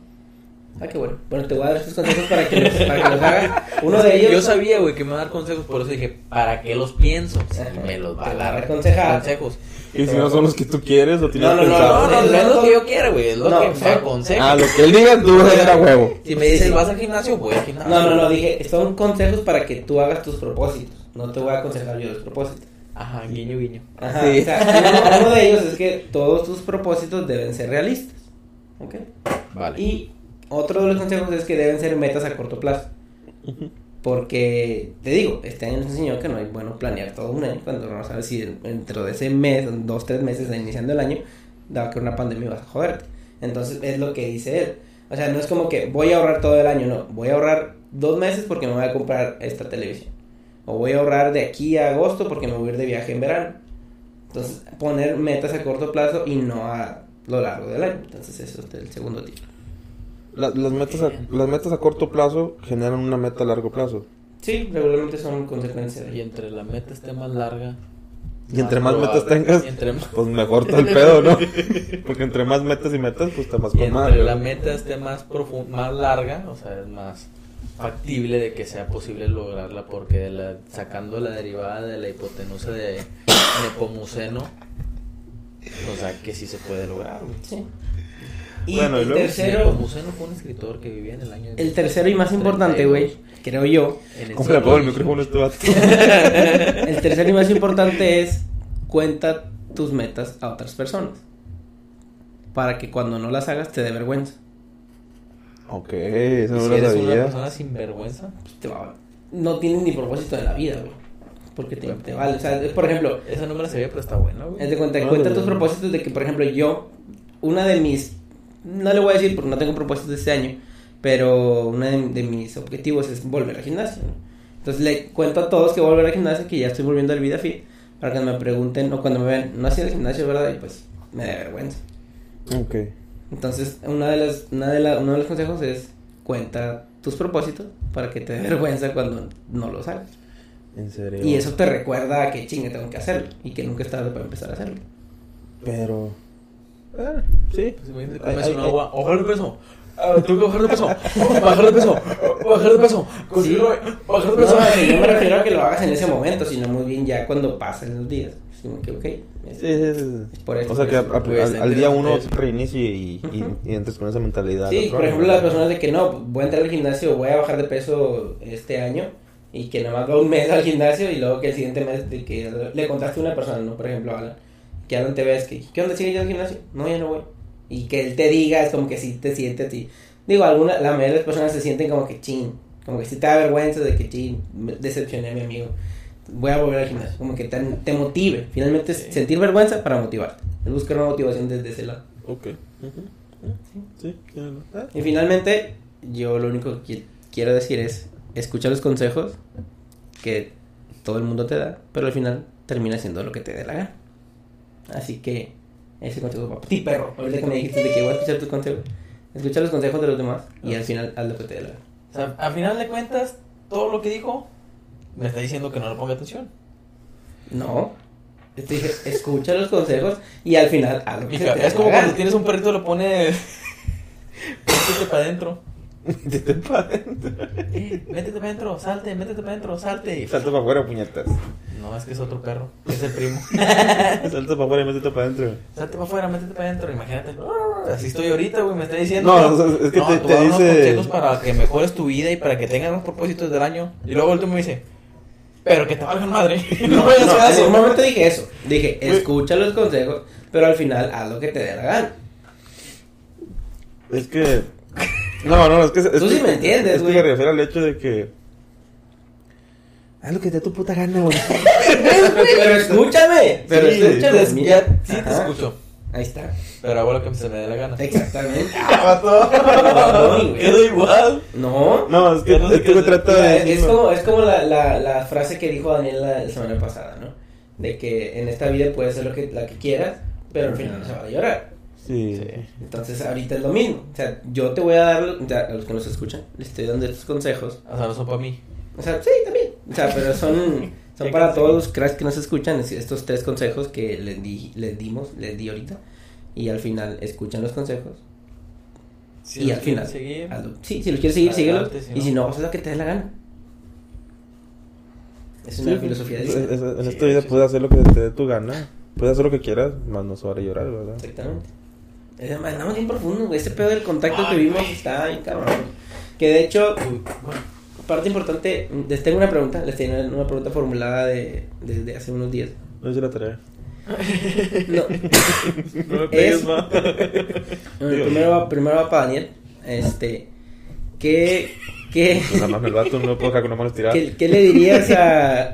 Speaker 1: Ah, qué bueno. Bueno, te voy a dar estos consejos para que los, para que los hagas. Uno de ellos...
Speaker 3: Yo sabía, güey, que me iba a dar consejos, por eso dije, ¿para qué los pienso? Si
Speaker 1: Ajá.
Speaker 3: me los va a dar
Speaker 1: aconsejar.
Speaker 3: consejos.
Speaker 2: Y si no son los que tú quieres o tienes
Speaker 1: No, no, no,
Speaker 2: pensado.
Speaker 3: No, no, no,
Speaker 1: no,
Speaker 3: es lo que yo quiera, güey, es lo
Speaker 1: No,
Speaker 3: que
Speaker 1: o
Speaker 3: me
Speaker 1: sea,
Speaker 3: aconseja.
Speaker 2: Ah, lo que él diga, tú vas a a huevo.
Speaker 3: Si me dices, ¿vas al gimnasio? Voy al gimnasio.
Speaker 1: No, no, no, dije, son consejos para que tú hagas tus propósitos. No te voy a aconsejar yo los propósitos.
Speaker 3: Ajá, guiño, guiño.
Speaker 1: Ajá,
Speaker 2: Sí.
Speaker 1: o sea, uno, uno de ellos es que todos tus propósitos deben ser realistas. ¿Ok?
Speaker 3: Vale.
Speaker 1: Y otro de los consejos es que deben ser metas a corto plazo. Porque, te digo, este año nos enseñó que no es bueno planear todo un año cuando no sabes si dentro de ese mes, dos, tres meses iniciando el año, daba que una pandemia vas a joderte. Entonces es lo que dice él. O sea, no es como que voy a ahorrar todo el año, no. Voy a ahorrar dos meses porque me voy a comprar esta televisión. O voy a ahorrar de aquí a agosto porque me voy a ir de viaje en verano. Entonces, poner metas a corto plazo y no a lo largo del año. Entonces, eso es el segundo tip.
Speaker 2: La- las, metas a, las metas a corto plazo generan una meta a largo plazo.
Speaker 1: Sí, regularmente son consecuencias de
Speaker 3: Y entre la meta esté más larga.
Speaker 2: Y entre más metas
Speaker 3: probable-
Speaker 2: tengas,
Speaker 3: Y entre, más-
Speaker 2: pues mejor todo el pedo, ¿no? <laughs> Porque entre más metas y metas, pues está más
Speaker 3: y
Speaker 2: con
Speaker 3: entre
Speaker 2: madre,
Speaker 3: la meta esté más más larga, o sea, es más factible de que sea posible lograrla porque de la- sacando la derivada de la hipotenusa de Nepomuceno, o sea, que sí se puede lograr.
Speaker 1: Sí. Y
Speaker 2: Bueno, y
Speaker 1: el
Speaker 2: luego-
Speaker 1: tercero,
Speaker 3: Nepomuceno fue un escritor que vivía en el año
Speaker 1: el tercero y más importante, güey, creo yo,
Speaker 3: En el
Speaker 2: ¿Cómo le
Speaker 3: siglo
Speaker 2: pongo el
Speaker 3: XX.
Speaker 2: micrófono a este vato?
Speaker 1: el tercero y más importante es cuenta tus metas a otras personas. Para que cuando no las hagas te dé vergüenza.
Speaker 2: Ok, eso no
Speaker 3: si
Speaker 2: lo
Speaker 3: eres una
Speaker 2: sabía.
Speaker 3: persona sin vergüenza,
Speaker 1: Te va- no tienes ni propósito de la vida, güey. Porque te, te vale. O sea, es, por ejemplo,
Speaker 3: esa no me la sabía, pero está buena, güey.
Speaker 1: haz de cuenta,
Speaker 2: Ah,
Speaker 1: cuenta tus propósitos de que, por ejemplo, yo, una de mis, no le voy a decir porque no tengo propósitos de este año, pero uno de, de mis objetivos es volver al gimnasio. ¿no? Entonces le cuento a todos que voy a volver al gimnasio, que ya estoy volviendo al vida fit, para que me pregunten o cuando me vean, no hacía el gimnasio, ¿verdad? Y pues me da vergüenza.
Speaker 2: Ok.
Speaker 1: Entonces, una de las, una de la- uno de los consejos es cuenta tus propósitos para que te dé vergüenza cuando no los hagas.
Speaker 2: En serio.
Speaker 1: Y eso te recuerda a que chingue tengo que hacerlo y que nunca es tarde para empezar a hacerlo.
Speaker 2: Pero. ah, sí.
Speaker 3: Pues imagínate
Speaker 2: Ay,
Speaker 3: peso. Ah, tengo que bajar de peso. Bajar de peso. Bajar de peso. Continúe. Bajar de
Speaker 1: No,
Speaker 3: peso.
Speaker 1: yo no me refiero a que lo hagas en ese momento, sino muy bien ya cuando pasen los días. Así como que, ok, es-
Speaker 2: Sí, sí, sí.
Speaker 1: es por esto.
Speaker 2: O sea que a-
Speaker 3: Pues,
Speaker 2: al, al día uno reinicie y, y, y entres con esa mentalidad.
Speaker 1: Sí, por ejemplo, las personas de que no, voy a entrar al gimnasio, voy a bajar de peso este año y que nada más va un mes al gimnasio y luego que el siguiente mes de que le contaste a una persona, ¿no? Por ejemplo, Alan, que Alan te ves que, ¿qué onda? ¿Sigues yendo al gimnasio? No, ya no voy. Y que él te diga, es como que sí te siente a ti. Digo, alguna, la mayoría de las personas se sienten como que chin, como que sí te da vergüenza de que chin, me decepcioné a mi amigo. Voy a volver al gimnasio, como que te, te motive. Finalmente, es
Speaker 3: Sí.
Speaker 1: sentir vergüenza para motivarte. Es buscar una motivación desde ese lado.
Speaker 2: Ok. Ujú. Sí, tienes- ah,
Speaker 1: Y finalmente, yo lo único que quiero decir es, escucha los consejos que todo el mundo te da, pero al final termina siendo lo que te dé la gana. Así que ese consejo va para ti, perro. Ahorita que me dijiste de que voy a escuchar tus consejos, escucha los consejos de los demás y al final haz lo que te dé la gana.
Speaker 3: O sea, al final de cuentas, todo lo que dijo, me está diciendo que no le ponga atención.
Speaker 1: No. Yo te dije, escucha los consejos y al final haz lo que
Speaker 3: Mija,
Speaker 1: te dé
Speaker 3: es como cuando tienes un perrito y lo pones. métete para adentro.
Speaker 2: Métete para adentro.
Speaker 3: Eh, métete para adentro, salte, métete para adentro, salte.
Speaker 2: Salta para afuera, puñetas.
Speaker 3: No, es que es otro perro, es el primo. <laughs>
Speaker 2: Salta para afuera y métete para adentro.
Speaker 3: Salte para afuera, métete para adentro. Imagínate. Así estoy ahorita, güey. Me está diciendo.
Speaker 2: No, es que te-
Speaker 3: tú
Speaker 2: te
Speaker 3: vas a dar unos
Speaker 2: dice-
Speaker 3: consejos para que mejores tu vida y para que tengas unos propósitos del año. Y luego el último me dice. Pero que te valgan madre. <laughs> <laughs> no,
Speaker 1: No,
Speaker 3: me hagas
Speaker 1: no, en
Speaker 3: caso.
Speaker 1: un momento dije eso. Dije, escucha los consejos, pero al final haz lo que te dé la gana.
Speaker 2: Es que. No, no, es que. Es
Speaker 1: Tú
Speaker 2: que-
Speaker 1: sí me entiendes,
Speaker 2: Es que
Speaker 1: güey.
Speaker 2: me refiero al hecho de que. Haz lo que te dé tu puta gana, güey. <laughs>
Speaker 1: pero escúchame. Pero
Speaker 2: Sí,
Speaker 1: escúchame.
Speaker 3: Ya- sí te
Speaker 1: Ajá.
Speaker 3: escucho.
Speaker 1: Ahí está.
Speaker 3: Pero hago lo que se me dé la gana.
Speaker 1: Exactamente. <laughs>
Speaker 3: No,
Speaker 1: güey.
Speaker 3: Queda igual.
Speaker 1: No.
Speaker 2: No, es que,
Speaker 3: no sé
Speaker 2: es
Speaker 3: qué
Speaker 2: que me
Speaker 3: hacer.
Speaker 2: trata de.
Speaker 1: es como, es como la, la, la frase que dijo Daniel la, la semana pasada, ¿no? De que en esta vida puedes hacer lo que, la que quieras, pero al final no se va a llorar.
Speaker 2: Sí.
Speaker 1: Entonces ahorita es lo mismo. O sea, yo te voy a dar, o sea, a los que nos escuchan, les estoy dando estos consejos.
Speaker 3: O sea, no son para mí.
Speaker 1: O sea, sí, también. O sea, pero son, son
Speaker 3: ¿Qué
Speaker 1: para todos los cracks que nos escuchan. es- Estos tres consejos que les, di, les dimos, les di ahorita. Y al final escuchan los consejos.
Speaker 3: Si
Speaker 1: y
Speaker 3: los
Speaker 1: al final.
Speaker 3: seguir,
Speaker 1: hazlo. Sí, si los quieres seguir, síguelos.
Speaker 3: Adelante, si
Speaker 1: Y
Speaker 3: no.
Speaker 1: si no, haz lo que te dé la gana. Es una
Speaker 2: Sí,
Speaker 1: filosofía de
Speaker 2: es-
Speaker 1: vida.
Speaker 2: es- En
Speaker 3: Sí,
Speaker 2: esta vida
Speaker 3: sí,
Speaker 2: puedes hacer lo que te dé tu gana. Puedes hacer lo que quieras, más no a llorar, ¿verdad?
Speaker 1: Exactamente. Es- Andamos bien profundo, güey. Ese pedo del contacto que
Speaker 3: Ay,
Speaker 1: vimos
Speaker 3: güey.
Speaker 1: está bien cabrón. Que de hecho,
Speaker 3: Uy, bueno,
Speaker 1: parte importante, les tengo una pregunta. Les tengo una pregunta formulada de, desde hace unos días.
Speaker 2: No hice la tarea.
Speaker 1: No. <laughs>
Speaker 2: No me
Speaker 1: pegues. <laughs> Bueno, primero, va, primero va para Daniel. Este. ¿Qué, qué, <laughs>
Speaker 2: Nada más el vato no lo puedo dejar con una mano estirada.
Speaker 1: qué, qué le dirías a.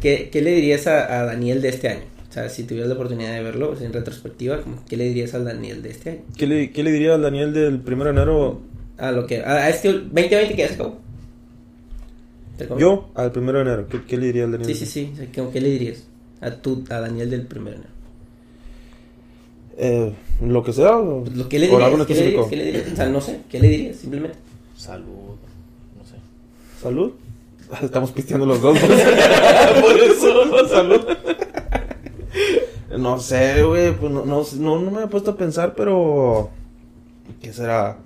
Speaker 1: qué, qué le dirías a, a Daniel de este año? O sea, si tuvieras la oportunidad de verlo pues, en retrospectiva, ¿qué le dirías al Daniel de este año?
Speaker 2: ¿Qué le, ¿Qué le diría al Daniel del 1 de enero?
Speaker 1: A lo que. A, este 2020 que ya se.
Speaker 2: Yo, al 1 de enero. ¿Qué, qué le diría al Daniel?
Speaker 1: Sí, sí, sí. ¿qué, qué le dirías? A tu, a Daniel del primero. enero.
Speaker 2: Eh, lo que sea. O,
Speaker 1: Pues, Lo que le
Speaker 2: o algo
Speaker 1: dirías,
Speaker 2: en
Speaker 1: ¿qué le dirías?
Speaker 2: específico.
Speaker 1: ¿Qué le dirías? O sea, no sé, ¿qué le dirías? Simplemente.
Speaker 3: salud. No sé.
Speaker 2: ¿Salud? <laughs> Estamos pisteando los dos. <laughs>
Speaker 3: Por eso,
Speaker 2: Salud. No sé, güey. Pues no, no, no, no me he puesto a pensar, pero. ¿Qué será?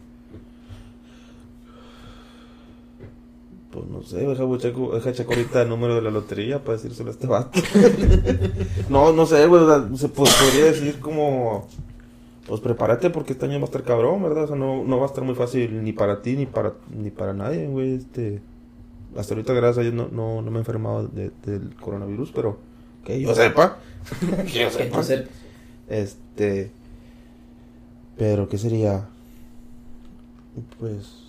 Speaker 2: Pues no sé, deja, ahorita el número de la lotería para decírselo a este vato. <laughs> no, no sé, güey. o sea, se pues, podría decir como. Pues prepárate porque este año va a estar cabrón, ¿verdad? O sea, no, no va a estar muy fácil ni para ti ni para, ni para nadie, güey. Este. Hasta ahorita, gracias a Dios, no, no, no me he enfermado de- del coronavirus, pero que yo sepa. <laughs> que yo sepa. Este. Pero, ¿qué sería? Pues.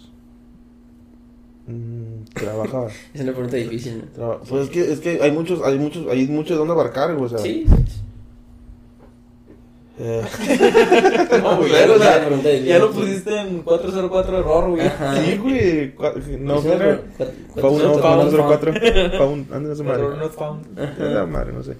Speaker 2: Mm, trabajar. <laughs>
Speaker 1: Es una pregunta difícil, ¿no?
Speaker 2: Traba- pues es que, es que hay muchos, hay muchos, hay muchos de dónde abarcar, güey. O sea,
Speaker 1: Sí.
Speaker 2: eh, <laughs>
Speaker 3: No, güey,
Speaker 1: Claro,
Speaker 3: o sea,
Speaker 1: la pregunta de
Speaker 3: ya lo pusiste en 404 error, güey.
Speaker 1: Ajá.
Speaker 2: sí, güey. No,
Speaker 1: una
Speaker 2: era. un
Speaker 1: cu-
Speaker 3: Found,
Speaker 2: 404. Fue un. Anda, esa madre.
Speaker 3: Error not found.
Speaker 2: La madre, no sé.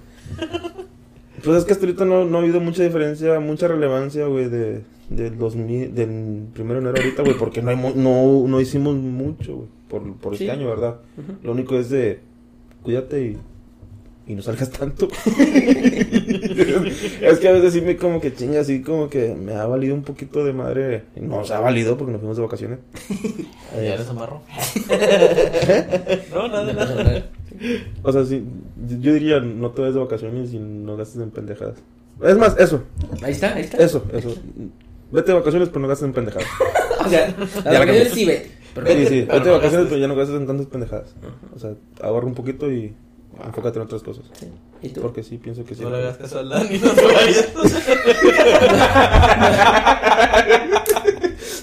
Speaker 2: Pues es que hasta ahorita no, no ha habido mucha diferencia, mucha relevancia, güey, de, del 2000, del primero de enero ahorita, güey, porque no, hay no, no hicimos mucho, güey, por, por
Speaker 1: Sí.
Speaker 2: este año, ¿verdad? Lo único es de, cuídate y, y no salgas tanto. <laughs> es que a veces sí me como que chinga, así como que me ha valido un poquito de madre, no se ha valido porque nos fuimos de vacaciones. <laughs>
Speaker 3: ¿Ya eres amarro? <laughs> no, nada. nada.
Speaker 2: O sea, sí, yo diría, no te vayas de vacaciones y no gastes en pendejadas. Es más, eso,
Speaker 1: Ahí está, ahí está.
Speaker 2: Eso, eso. Vete de vacaciones, pero no gastes en pendejadas. <laughs>
Speaker 1: O sea,
Speaker 2: Ya
Speaker 1: las
Speaker 2: la
Speaker 1: vacaciones sí vete. Pero
Speaker 2: Sí, sí.
Speaker 3: pero
Speaker 2: Vete de
Speaker 3: no
Speaker 2: vacaciones, pero ya no gastes en tantas pendejadas. O sea, ahorra un poquito y enfócate en otras cosas.
Speaker 1: Sí. ¿Y tú?
Speaker 2: Porque sí, pienso que sí.
Speaker 3: No le hagas caso al Dani, no te vayas.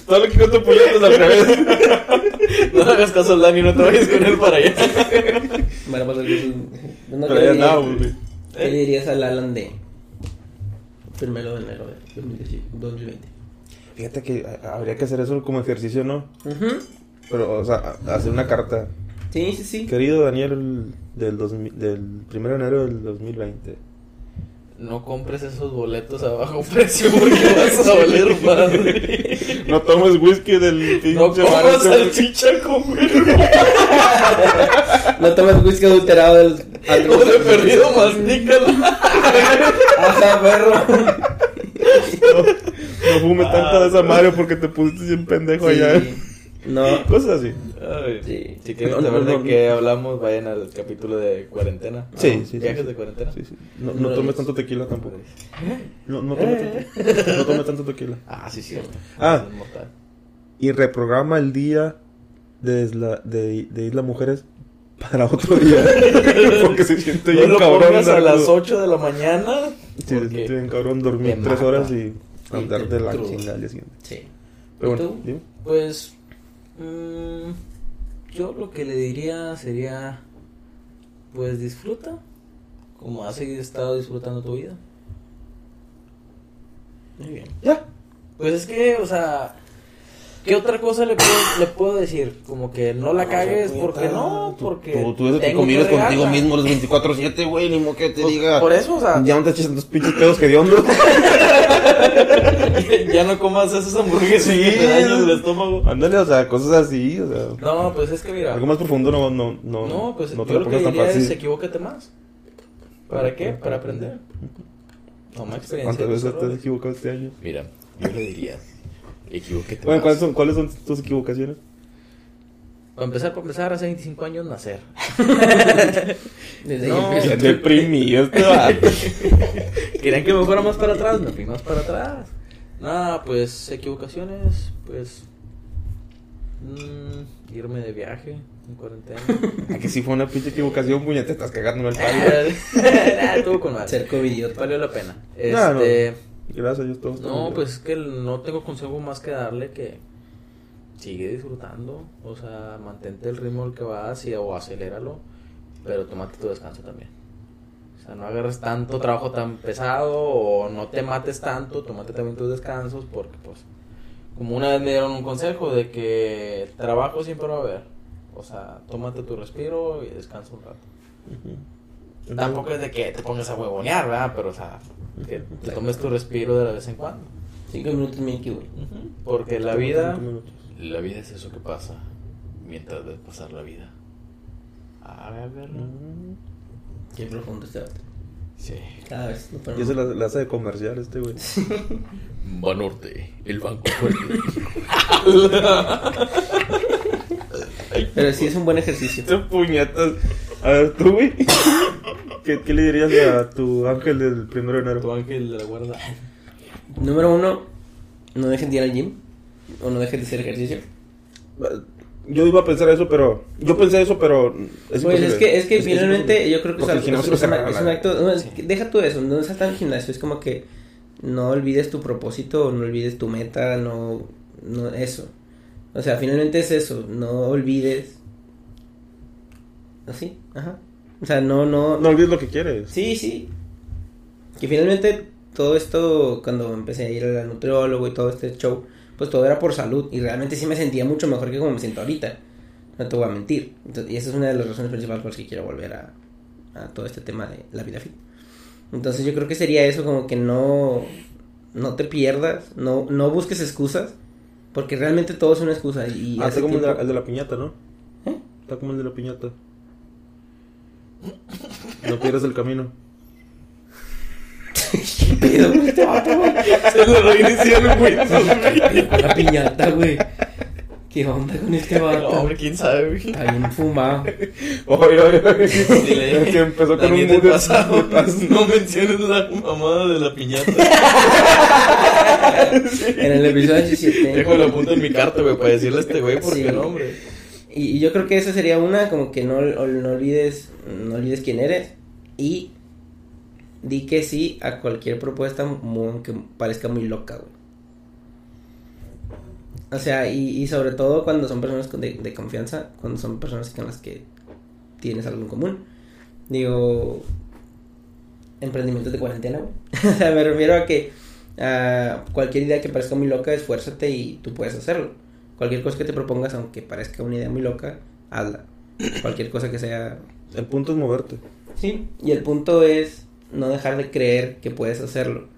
Speaker 2: Todo lo que no <laughs> te puñetas al revés. <laughs>
Speaker 3: No le hagas caso al Dani, no te vayas con él para allá.
Speaker 1: Bueno, pues, el- no, ¿qué
Speaker 2: Pero
Speaker 1: le
Speaker 2: ya
Speaker 1: dirías-
Speaker 2: andamos, güey.
Speaker 1: ¿Qué le dirías al Alan de primero de enero de 2020? 2020?
Speaker 2: Fíjate que a- habría que hacer eso como ejercicio, ¿no? Pero, o sea, hacer una carta.
Speaker 1: Sí, sí, sí.
Speaker 2: Querido Daniel del, 2000 del 1 de enero del 2020.
Speaker 3: no compres esos boletos a bajo precio porque vas a valer madre.
Speaker 2: No tomes whisky del pinche
Speaker 3: No comas salchicha con.
Speaker 1: No tomes whisky adulterado del
Speaker 3: No de perdido, mastícalo.
Speaker 1: Ajá, perro.
Speaker 2: No, <laughs> no fume tanta de esa Mario porque te pusiste bien pendejo allá.
Speaker 1: No.
Speaker 2: Cosas así.
Speaker 3: Ay,
Speaker 1: Sí.
Speaker 3: Si quieren
Speaker 2: No,
Speaker 3: saber
Speaker 2: no,
Speaker 3: de
Speaker 2: no.
Speaker 3: qué hablamos, vayan al capítulo de cuarentena.
Speaker 2: Sí,
Speaker 3: Ah,
Speaker 2: sí, sí,
Speaker 3: Viajes
Speaker 2: sí.
Speaker 3: de cuarentena.
Speaker 2: Sí, sí. No,
Speaker 1: No
Speaker 2: no
Speaker 1: lo
Speaker 2: tomes tanto tequila tampoco. No, no tomes tanto, <laughs> no tomes tanto tequila.
Speaker 3: Ah, sí, cierto.
Speaker 2: Ah. Y reprograma el día de, isla, de, de Isla Mujeres para otro día. <laughs> porque se siente
Speaker 3: No
Speaker 2: bien
Speaker 3: lo
Speaker 2: cabrón.
Speaker 3: pongas a las 8 de la mañana.
Speaker 2: Sí, se siente bien cabrón dormir
Speaker 3: te
Speaker 2: tres
Speaker 3: mata.
Speaker 2: horas y andar de la chingada al día siguiente.
Speaker 1: Sí.
Speaker 2: Pero
Speaker 1: ¿Y
Speaker 2: bueno,
Speaker 1: tú?
Speaker 3: Pues. mm, yo lo que le diría sería. Pues disfruta. Como has estado disfrutando tu vida.
Speaker 1: Muy bien.
Speaker 2: Ya.
Speaker 3: Pues es que, o sea. ¿Qué otra cosa le puedo, le puedo decir? Como que no la cagues, porque no, porque.
Speaker 2: Tú, tú
Speaker 3: tengo
Speaker 2: convives contigo mismo los 24-7, güey. Ni modo que te
Speaker 3: Pues,
Speaker 2: diga.
Speaker 3: Por eso, o sea.
Speaker 2: Ya no te eches tantos pinches pedos que de hondo. <laughs>
Speaker 3: ya no comas esas hamburguesas
Speaker 2: Sí.
Speaker 3: que te dañan el estómago.
Speaker 2: Ándale, o sea, cosas así, o sea.
Speaker 3: No, pues es que mira.
Speaker 2: Algo más profundo no, no, no.
Speaker 3: No, pues
Speaker 2: no te
Speaker 3: yo
Speaker 2: lo
Speaker 3: que
Speaker 2: pongas tan
Speaker 3: diría
Speaker 2: fácil.
Speaker 3: es equivócate más. ¿Para qué? Para aprender. Toma experiencia.
Speaker 2: ¿Cuántas
Speaker 3: tus
Speaker 2: veces te has equivocado este año?
Speaker 3: Mira, yo le diría, equivóquete
Speaker 2: Bueno. ¿cuáles son, ¿cuáles son tus equivocaciones?
Speaker 3: Para empezar, para empezar, hace 25 años nacer. <laughs>
Speaker 1: Desde
Speaker 3: No.
Speaker 1: ahí
Speaker 2: deprimido este vato. <laughs>
Speaker 3: Querían que me fuera más para atrás, me fui más para atrás. Nada, pues equivocaciones, pues mm, irme de viaje en cuarentena. <laughs>
Speaker 2: Ah, que si fue una pinche equivocación, puñet, te estás cagando en el palo.
Speaker 3: Nah, estuvo con madre.
Speaker 1: Ser covidiota.
Speaker 3: Valió la pena.
Speaker 2: No, no. Gracias a Dios todos.
Speaker 3: No, pues es que no tengo consejo más que darle que sigue disfrutando, o sea, mantente el ritmo al que vas y, o aceléralo, pero tómate tu descanso también. O sea, no agarres tanto trabajo tan pesado o no te mates tanto, tómate también tus descansos porque pues como una vez me dieron un consejo de que trabajo siempre va a haber. O sea, tómate tu respiro y descansa un rato. Tampoco es de que te pongas a huevonear, ¿verdad? Pero, o sea, que te tomes tu respiro de vez en cuando.
Speaker 1: Cinco minutos Milky Way.
Speaker 3: Porque la vida...
Speaker 2: Cinco minutos.
Speaker 3: La vida es eso que pasa mientras ves pasar la vida. A ver, verlo.
Speaker 2: Mm.
Speaker 1: Qué profundo este vato.
Speaker 3: Sí.
Speaker 1: Cada vez. No
Speaker 2: Y eso la, la hace de comercial este, güey. <laughs>
Speaker 3: Banorte, el banco fuerte. <laughs>
Speaker 1: Pero sí es un buen ejercicio.
Speaker 2: Puñetas. A ver, tú, güey. <coughs> ¿Qué, ¿Qué le dirías a tu ángel del primero de
Speaker 3: tu
Speaker 2: enero?
Speaker 3: ángel de la guarda.
Speaker 1: Número uno, no dejen de ir al gym. O no dejen de hacer ejercicio.
Speaker 2: Yo iba a pensar eso, pero. Yo pensé eso, pero. Es
Speaker 1: Pues es que, es que finalmente yo creo que es, es, es un acto. no, es que deja tú eso, no es hasta el gimnasio. Es como que no olvides tu propósito, no olvides tu meta, no. no Eso. O sea, finalmente es eso. No olvides. Así, ajá. O sea, no, no.
Speaker 2: No olvides lo que quieres.
Speaker 1: Sí, sí. Que finalmente todo esto, cuando empecé a ir al nutriólogo y todo este show, pues todo era por salud. Y realmente sí me sentía mucho mejor que como me siento ahorita. No te voy a mentir. Entonces, y esa es una de las razones principales por las que quiero volver a, a todo este tema de la vida fit. Entonces yo creo que sería eso como que no, no te pierdas, no, no busques excusas, porque realmente todo es una excusa. Y
Speaker 2: ah, está como el de, la, el de la piñata, ¿no?
Speaker 1: ¿Eh?
Speaker 2: Está como el de la piñata. No pierdas el camino.
Speaker 1: ¿Qué pedo con este vato, güey?
Speaker 3: Se lo reiniciaron, güey.
Speaker 1: La piñata, güey. ¿Qué onda con este vato?
Speaker 3: No, hombre, quién sabe, güey.
Speaker 1: Está bien fumado.
Speaker 2: Oye, oye, oye.
Speaker 3: Dile,
Speaker 2: que empezó con un de-
Speaker 3: pasado. No menciones la mamada de la piñata.
Speaker 1: En el episodio 17.
Speaker 3: Dejo la punta en mi carta, güey, para decirle a este güey porque
Speaker 1: Sí.
Speaker 3: no, hombre.
Speaker 1: Y, yo creo que esa sería una, como que no, no olvides, no olvides quién eres. Y di que sí a cualquier propuesta que parezca muy loca, güey. O sea, y, y sobre todo cuando son personas de, de confianza, cuando son personas con las que tienes algo en común. Digo, emprendimientos de cuarentena, güey. <laughs> me refiero a que a cualquier idea que parezca muy loca, esfuérzate y tú puedes hacerlo. Cualquier cosa que te propongas, aunque parezca una idea muy loca, hazla. Cualquier cosa que sea...
Speaker 2: El punto es moverte.
Speaker 1: Sí, y el punto es no dejar de creer que puedes hacerlo.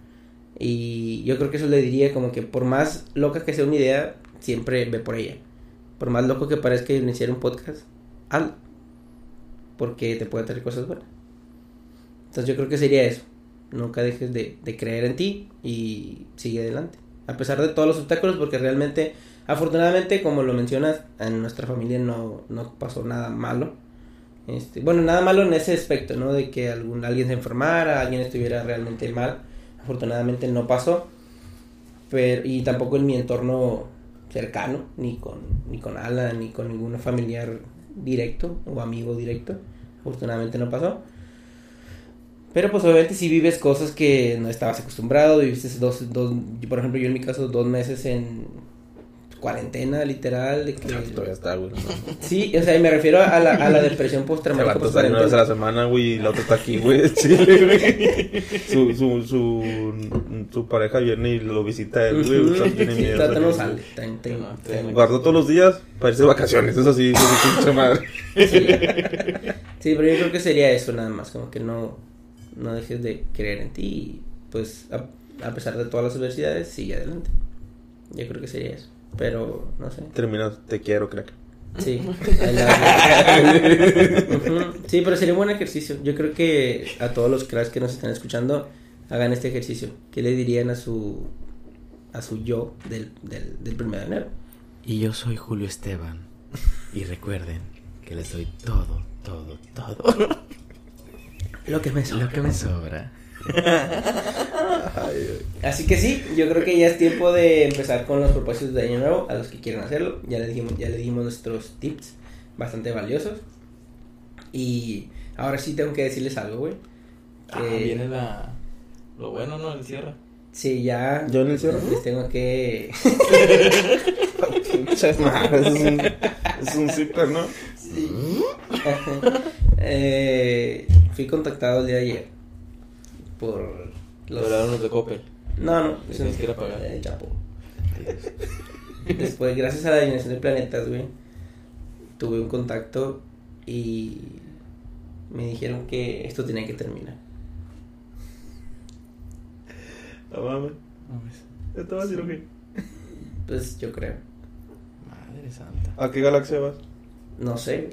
Speaker 1: Y yo creo que eso le diría como que por más loca que sea una idea, siempre ve por ella. Por más loco que parezca iniciar un podcast, hazlo. Porque te puede traer cosas buenas. Entonces yo creo que sería eso. Nunca dejes de, de creer en ti y sigue adelante. A pesar de todos los obstáculos, porque realmente, afortunadamente, como lo mencionas, en nuestra familia no, no pasó nada malo. Este, bueno, nada malo en ese aspecto, ¿no? De que algún, alguien se enfermara, alguien estuviera realmente mal. Afortunadamente no pasó. Pero, y tampoco en mi entorno cercano, ni con, ni con Alan, ni con ningún familiar directo o amigo directo. Afortunadamente no pasó. Pero pues obviamente si vives cosas que no estabas acostumbrado, viviste dos, dos, por ejemplo yo en mi caso dos meses en cuarentena literal. De que...
Speaker 2: todavía está, güey.
Speaker 1: Sí, o sea, y me refiero a la, a la depresión
Speaker 2: Se
Speaker 1: postraumática.
Speaker 2: va a una vez a la semana, güey, y la otra está aquí, güey. <laughs> Su, su, su, su pareja viene y lo visita él, güey. o sea, tiene miedo.
Speaker 1: Tata no sale.
Speaker 2: Guardó todos los días para irse de vacaciones, eso sí, eso sí, <laughs> pinche madre.
Speaker 1: Sí, pero yo creo que sería eso nada más, como que no, no dejes de creer en ti y pues a, a pesar de todas las adversidades, sigue adelante. Yo creo que sería eso, pero no sé.
Speaker 2: Termina, te quiero, crack.
Speaker 1: Sí, <laughs> sí, pero sería un buen ejercicio. Yo creo que a todos los cracks que nos están escuchando hagan este ejercicio. ¿Qué le dirían a su a su yo del, del, del primero de enero?
Speaker 4: Y yo soy Julio Esteban. Y recuerden que les doy todo, todo, todo
Speaker 1: Lo que me sobra.
Speaker 4: lo que me sobra. <laughs>
Speaker 1: Así que sí, yo creo que ya es tiempo de empezar con los propósitos de año nuevo a los que quieran hacerlo. Ya le dijimos, ya le dimos nuestros tips bastante valiosos. Y ahora sí tengo que decirles algo, güey.
Speaker 3: Ah,
Speaker 1: Que-
Speaker 3: viene la... Lo bueno, ¿no? El cierre.
Speaker 1: Sí, ya.
Speaker 2: ¿Yo en el cierre?
Speaker 1: Les tengo que. <laughs>
Speaker 2: Es un, es un zipper, ¿no? <laughs>
Speaker 1: Eh, fui contactado el día de ayer por
Speaker 3: Los alumnos de Coppel.
Speaker 1: No, no,
Speaker 3: Que tienes que ir a pagar.
Speaker 1: Chapo. Después, gracias a la adivinación de planetas, güey, tuve un contacto y me dijeron que esto tenía que terminar.
Speaker 2: No mames. ¿Ya te vas a decir o qué?
Speaker 1: Pues yo creo.
Speaker 3: Madre santa.
Speaker 2: ¿A qué galaxia vas?
Speaker 1: No sé.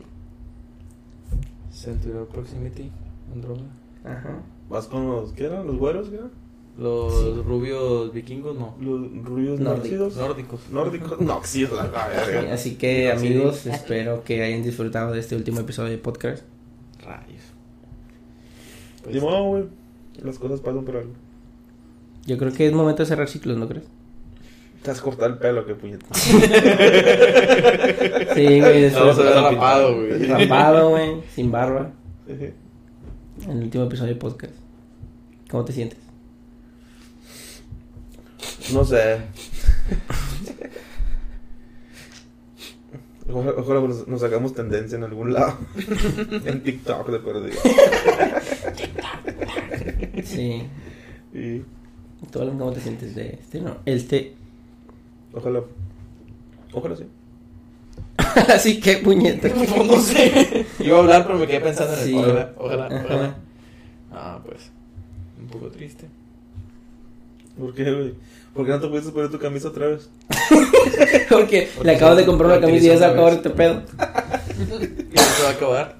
Speaker 3: Centurion Proximity. Andrómeda.
Speaker 1: Ajá.
Speaker 2: ¿Vas con los, qué eran? ¿Los güeros, qué eran?
Speaker 3: Los rubios vikingos, no.
Speaker 2: ¿Los rubios
Speaker 1: Nórdicos.
Speaker 2: nórdicos?
Speaker 3: Nórdicos.
Speaker 2: Noxios, la verga.
Speaker 1: así que amigos, <laughs> espero que hayan disfrutado de este último episodio de podcast.
Speaker 3: Rayos. Pues,
Speaker 2: Ni modo, güey. Las cosas pasan por algo.
Speaker 1: Yo creo que es momento de cerrar ciclos, ¿no crees?
Speaker 2: Te has cortado el pelo, qué puñeta. <laughs>
Speaker 1: Sí, güey, después
Speaker 3: Vamos a ver rapado, güey.
Speaker 1: rapado, güey, sin barba, en el último episodio de podcast. ¿Cómo te sientes?
Speaker 2: No sé. Ojalá, ojalá nos, nos hagamos tendencia en algún lado. en TikTok de perdido.
Speaker 1: Sí.
Speaker 2: Y
Speaker 1: ¿Tú, Alan, cómo te sientes de este? No, este.
Speaker 2: ojalá. Ojalá sí. <laughs>
Speaker 1: Así que, puñeta. <laughs>
Speaker 3: no sé. Iba a hablar, pero me quedé pensando en el
Speaker 1: Sí.
Speaker 3: ojalá, ojalá. Ah, pues. Un poco triste.
Speaker 2: ¿Por qué, güey? ¿Por qué no te pudiste poner tu camisa otra vez? <laughs>
Speaker 1: Porque le acabo de comprar una camisa y ya se va a acabar este pedo. <laughs>
Speaker 3: ¿Y no se va a acabar?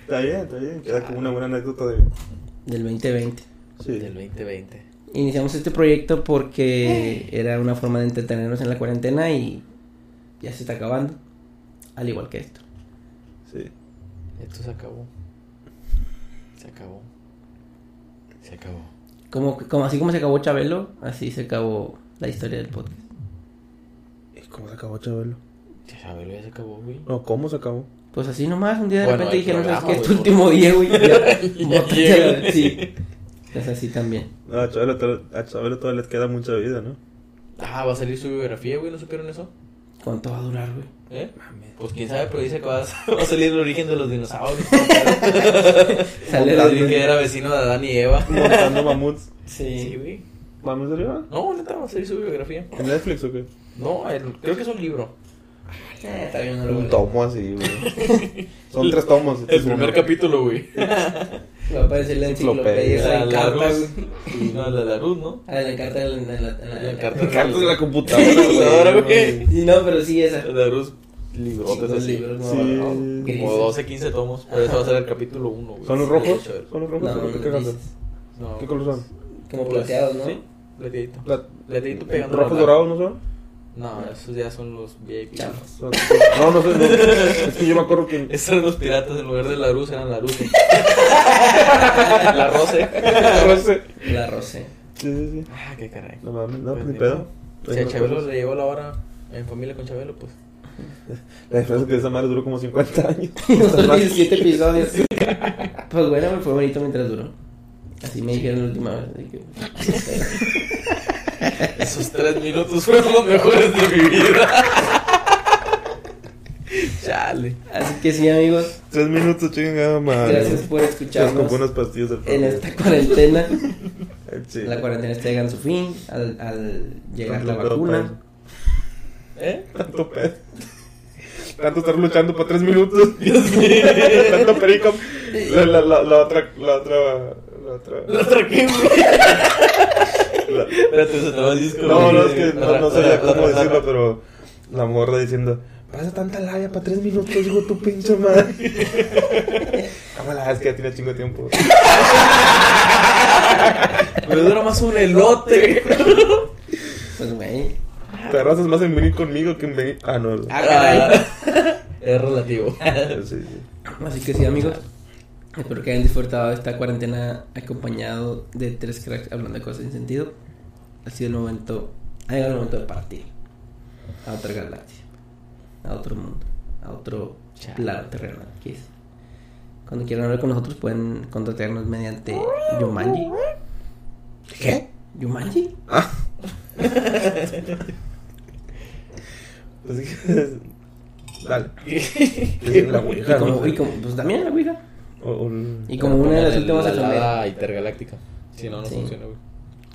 Speaker 2: Está bien, está bien. Queda como una buena anécdota de.
Speaker 1: Del 2020.
Speaker 2: Sí.
Speaker 3: Del 2020.
Speaker 1: Iniciamos este proyecto porque era una forma de entretenernos en la cuarentena y ya se está acabando. Al igual que esto.
Speaker 2: Sí.
Speaker 3: Esto se acabó. Se acabó. Se acabó.
Speaker 1: Como, como así como se acabó Chabelo, así se acabó la historia del podcast.
Speaker 2: ¿Y cómo se acabó, Chabelo?
Speaker 3: Chabelo ya se acabó, güey.
Speaker 2: No, ¿cómo se acabó?
Speaker 1: Pues así nomás, un día de
Speaker 3: Bueno,
Speaker 1: repente dijeron, ¿sabes qué? Es tu
Speaker 3: güey,
Speaker 1: último día, güey. Ya, <laughs> <laughs> Sí. Es así también.
Speaker 2: No, a Chabelo, a Chabelo todavía le queda mucha vida, ¿no?
Speaker 3: Ah, va a salir su biografía, güey. ¿No supieron eso?
Speaker 1: ¿Cuánto va a durar, güey?
Speaker 3: ¿Eh? Pues quién sabe, pero dice que va a, <laughs> va a salir el origen de los dinosaurios. <laughs>
Speaker 1: Sale
Speaker 3: Montando
Speaker 1: de-
Speaker 3: que era vecino de Adán y Eva.
Speaker 2: Montando mamuts.
Speaker 3: Sí, güey.
Speaker 2: ¿Vamos arriba?
Speaker 3: No, neta, va a salir su biografía.
Speaker 2: ¿En Netflix o qué?
Speaker 3: No, el- creo que es un libro.
Speaker 1: Eh, está bien, no lo voy
Speaker 2: Un tomo así, güey. <laughs> Son tres tomos. este
Speaker 3: El
Speaker 2: es uno.
Speaker 3: primer capítulo, güey.
Speaker 1: Va a aparecer la enciclopedia esa
Speaker 3: La,
Speaker 1: en
Speaker 3: la
Speaker 1: cartas.
Speaker 3: Rus. No, la la Rus, ¿no?
Speaker 1: Ah, la carta de la, de la- de
Speaker 3: carta
Speaker 2: de la computadora, güey.
Speaker 3: güey.
Speaker 1: Sí, no, pero sí esa.
Speaker 3: La Rus, librotes
Speaker 1: Los
Speaker 3: así.
Speaker 1: libros.
Speaker 3: Como 12, 15 tomos. Pero eso va a ser el capítulo 1, güey.
Speaker 2: ¿Son los rojos? ¿Son los rojos?
Speaker 1: No,
Speaker 2: ¿Qué
Speaker 1: no,
Speaker 2: cartas?
Speaker 1: grises.
Speaker 3: No.
Speaker 2: ¿Qué color son?
Speaker 1: Como plateados, ¿no?
Speaker 3: Sí, plateadito.
Speaker 2: La-
Speaker 3: Plateadito pegando.
Speaker 2: ¿Rojos dorados no son?
Speaker 3: No, esos ya son los VIP.
Speaker 2: No, no sé. no. Es que yo me acuerdo que.
Speaker 3: Esos eran los piratas, en lugar de la Rus eran la Ruse. <laughs> la Rose.
Speaker 2: No sé.
Speaker 1: La rosé.
Speaker 2: Sí, sí, sí.
Speaker 3: Ah, qué caray.
Speaker 2: No mames, no,
Speaker 3: Pues
Speaker 2: pues ni pedo.
Speaker 3: Si a Chabelo le llegó la hora en familia con Chabelo, pues.
Speaker 2: La diferencia es que esa madre duró como 50 años. <laughs>
Speaker 1: Son 17 episodios. Pues bueno, me fue bonito mientras duró. Así me dijeron la última vez. <laughs> <laughs>
Speaker 3: Esos tres minutos fueron los mejores de mi vida. <laughs> Chale.
Speaker 1: Así que sí, amigos.
Speaker 2: Tres minutos, chingada madre.
Speaker 1: Gracias por escucharnos
Speaker 2: compré unas pastillas del
Speaker 1: en esta cuarentena. <laughs>
Speaker 2: Sí.
Speaker 1: La cuarentena está llegando a su fin. Al, al llegar la
Speaker 2: Tanto pedo
Speaker 1: vacuna.
Speaker 3: ¿Eh?
Speaker 2: Tanto pedo. Tanto estar luchando por tres minutos. Tanto perico. La, la, la, la otra. La otra. La otra.
Speaker 3: ¿La
Speaker 2: la-
Speaker 3: Espérate, se el disco.
Speaker 2: No, no, es que no, no sabía cómo decirlo, pero la morra diciendo, pasa tanta labia para tres minutos, digo tu pinche madre. <laughs> ¿Cómo la es que ya tiene chingo de tiempo?
Speaker 3: Me dura más un elote.
Speaker 1: Pues, güey.
Speaker 2: Te arrasas más en venir conmigo que en venir. Ah, no.
Speaker 1: Ah, caray. <laughs>
Speaker 3: Es relativo.
Speaker 2: Sí, sí.
Speaker 1: Así que sí, amigos. Espero que hayan disfrutado de esta cuarentena acompañado de tres cracks hablando de cosas sin sentido. Ha sido el momento, ha llegado el momento de partir a otra galaxia, a otro mundo, a otro plano terrenal. que es. Cuando quieran hablar con nosotros pueden contactarnos mediante Yumanji.
Speaker 2: ¿Qué?
Speaker 1: ¿Yumanji?
Speaker 2: Ah. <laughs> Pues. <laughs> Dale.
Speaker 1: Y como, y como, pues también la Ouija.
Speaker 2: O,
Speaker 1: Y como una de las últimas
Speaker 3: la intergaláctica. Si no, no
Speaker 1: Sí.
Speaker 3: funciona, güey.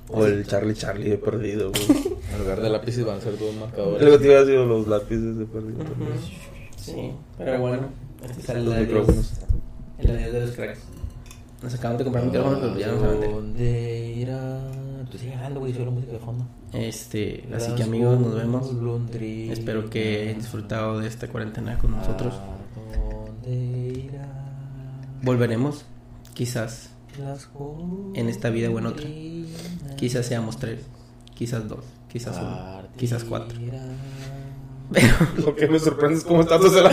Speaker 2: o el Charlie Charlie de perdido, güey. <laughs>
Speaker 3: En lugar de lápices van a ser dos marcadores.
Speaker 2: Algo te iba a decir los lápices de perdido.
Speaker 1: Sí, pero bueno. Este es el
Speaker 2: Los micrófonos.
Speaker 1: el adiós de los cracks. Nos acaban de comprar micrófonos, pero ya no saben de-
Speaker 3: ¿Dónde irá? Tú sigue hablando, güey, solo música de fondo.
Speaker 1: Este, así que amigos, nos vemos. Espero que hayan disfrutado de esta cuarentena con nosotros.
Speaker 3: ¿Dónde irá?
Speaker 1: Volveremos, quizás, en esta vida o en otra. Quizás seamos tres, quizás dos, quizás uno, quizás cuatro.
Speaker 3: partirán. <laughs>
Speaker 2: Lo que me sorprende es cómo estás <laughs> desde la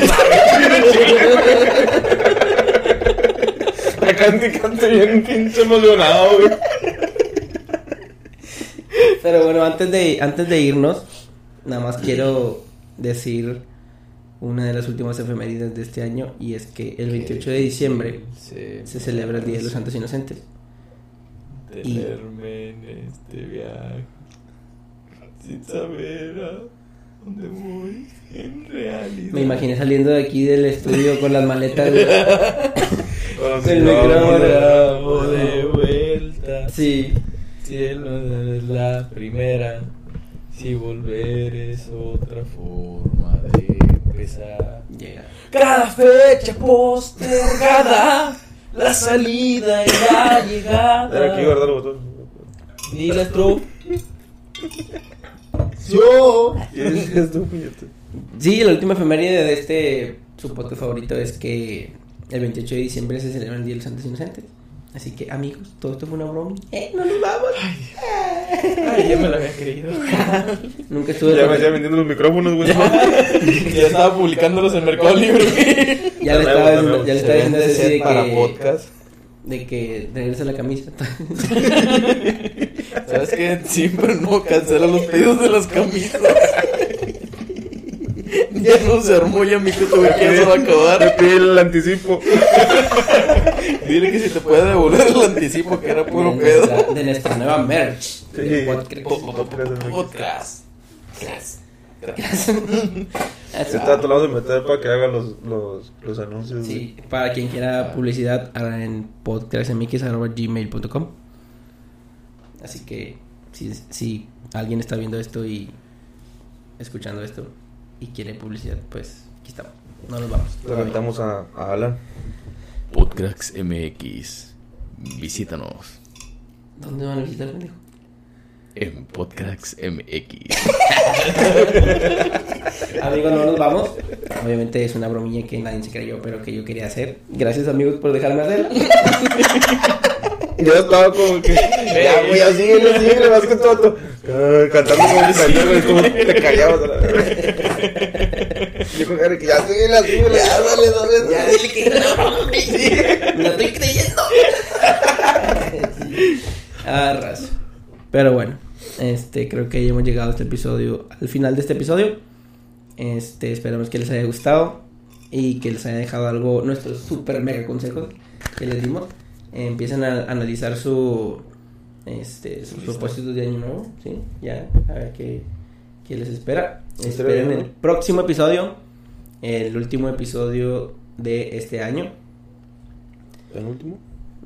Speaker 2: y cante bien pinche emocionado, güey.
Speaker 1: Pero bueno, antes de, antes de irnos, nada más quiero decir una de las últimas efemérides de este año y es que el 28 de diciembre
Speaker 3: Sí.
Speaker 1: se celebra el Día de los Santos Inocentes. Y-
Speaker 3: Tenerme en este viaje sin saber a dónde voy en realidad.
Speaker 1: Me imaginé saliendo de aquí del estudio con las maletas. güey. <laughs>
Speaker 2: Con
Speaker 1: El micrófono.
Speaker 3: De vuelta.
Speaker 1: Sí.
Speaker 3: Cielo es la primera. Si volver es otra forma de empezar. Cada fecha postergada. La salida y la llegada.
Speaker 2: Era aquí guardar el botón. <laughs>
Speaker 3: Y la.
Speaker 2: Yo.
Speaker 1: Sí, la última efeméride de este su podcast favorito es que el 28 de diciembre se celebra el Día de los Santos Inocentes. Así que, amigos, todo esto fue una broma. ¡Eh, no nos vamos!
Speaker 3: Ay, ya me lo había creído. <laughs>
Speaker 1: Nunca estuve
Speaker 2: Ya me ya vendiendo los micrófonos, güey. <laughs>
Speaker 3: ya estaba publicándolos en Mercado Libre.
Speaker 1: Ya le estaba diciendo, ya le estaba diciendo a Ceci de
Speaker 3: para
Speaker 1: que,
Speaker 3: podcast.
Speaker 1: de que regresa la camisa. <laughs>
Speaker 3: ¿Sabes qué? Siempre no cancela los pedidos de las camisas. <laughs> ya no se armó, ya mi tuve que ya se va a acabar.
Speaker 2: pide el anticipo. <laughs>
Speaker 3: Dile que si te puede devolver el anticipo, que era puro
Speaker 1: de,
Speaker 3: pedo.
Speaker 1: nuestra, de nuestra nueva merch.
Speaker 2: Sí.
Speaker 1: podcast.
Speaker 3: Podcast.
Speaker 1: Así-
Speaker 2: Está a tu lado de meter para que haga los, los, los anuncios.
Speaker 1: Sí, para quien quiera publicidad, hagan en podcastmx.gmail.com Así que si, si alguien está viendo esto y escuchando esto y quiere publicidad, pues aquí estamos. No nos vamos.
Speaker 2: Le aventamos a, a Alan.
Speaker 4: Podcracks MX. visítanos
Speaker 1: ¿Dónde van a visitar, pendejo?
Speaker 4: en Podcasts MX. <laughs>
Speaker 1: Amigos, no nos vamos. Obviamente es una bromilla que nadie se creyó, pero que yo quería hacer. Gracias, amigos, por dejarme hacerla. <laughs>
Speaker 2: Yo estaba como que. <laughs> Ya, güey, así, síguele, vas con todo. Ah, Cantando como un pendejo y como te callabas a la verga. Yo con Eric, ya síguele, síguele, ya dale, dale.
Speaker 1: Ya dile que no. Me lo estoy creyendo. <laughs> Ah, raza. Pero bueno, este creo que ya hemos llegado a este episodio, al final de este episodio. Este, esperamos que les haya gustado y que les haya dejado algo, nuestros super mega consejos que les dimos. Eh, empiecen a analizar su este sus propósitos de año nuevo, ¿sí? Ya, a ver qué, qué les espera. Esperen
Speaker 2: bien,
Speaker 1: el próximo episodio, el último episodio de este año.
Speaker 2: ¿Penúltimo?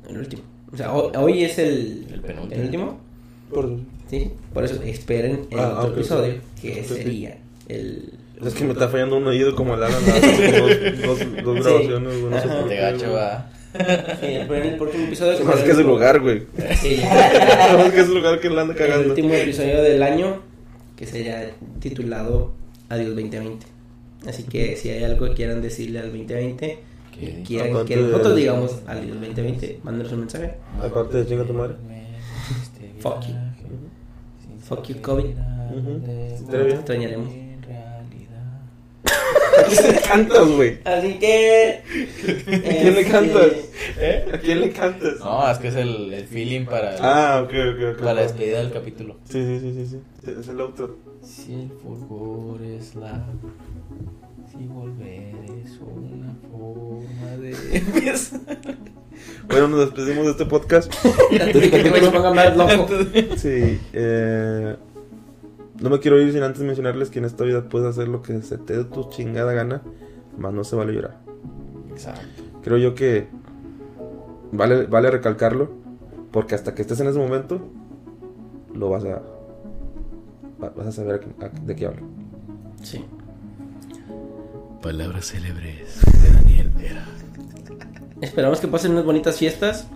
Speaker 1: El último. O sea, ho- hoy es el,
Speaker 3: El penúltimo.
Speaker 1: el último.
Speaker 2: Por eso.
Speaker 1: Sí, por eso esperen el
Speaker 2: Ah,
Speaker 1: otro
Speaker 2: ok,
Speaker 1: episodio, que sería el...
Speaker 2: Es que me está fallando un oído como el Alan. <laughs> Dos, dos, dos
Speaker 1: Sí.
Speaker 2: grabaciones. No sé qué,
Speaker 3: gacho va.
Speaker 1: Sí, el próximo episodio.
Speaker 2: Más que
Speaker 1: el-
Speaker 2: ese lugar, güey.
Speaker 1: Sí, <laughs>
Speaker 2: Más que ese lugar que anda
Speaker 1: el
Speaker 2: cagando.
Speaker 1: último episodio del año, que sería titulado Adiós 2020. Así que si hay algo que quieran decirle al 2020,
Speaker 3: ¿Qué?
Speaker 1: quieran
Speaker 2: Aparte
Speaker 1: que nosotros
Speaker 2: de-
Speaker 1: digamos Adiós 2020, mándenos un mensaje.
Speaker 2: Aparte de chinga tu madre.
Speaker 1: Fuck you. Fuck you, COVID.
Speaker 2: Ujú.
Speaker 1: Te
Speaker 2: bien.
Speaker 1: extrañaremos. <laughs>
Speaker 2: ¿A quién le cantas, güey?
Speaker 1: Así que...
Speaker 2: ¿A quién le
Speaker 1: este,
Speaker 2: cantas? ¿A quién le cantas?
Speaker 3: No, es que es el, el feeling para,
Speaker 2: Ah, ok, ok, ok.
Speaker 3: para la despedida del capítulo.
Speaker 2: Sí, sí, sí, sí, sí. Es el outro.
Speaker 3: Si el fulgor es la. Si volver es una forma de.
Speaker 2: Bueno, nos despedimos de este podcast. <laughs>
Speaker 1: Antes de que ponga más loco.
Speaker 2: Sí, eh, no me quiero ir sin antes mencionarles que en esta vida puedes hacer lo que se te dé tu chingada gana, más no se vale llorar.
Speaker 3: Exacto.
Speaker 2: Creo yo que vale, vale recalcarlo, porque hasta que estés en ese momento, lo vas a, va- vas a saber a qué- a- de qué hablo.
Speaker 1: Sí.
Speaker 4: Palabras célebres de Daniel Vera.
Speaker 1: Esperamos que pasen unas bonitas fiestas.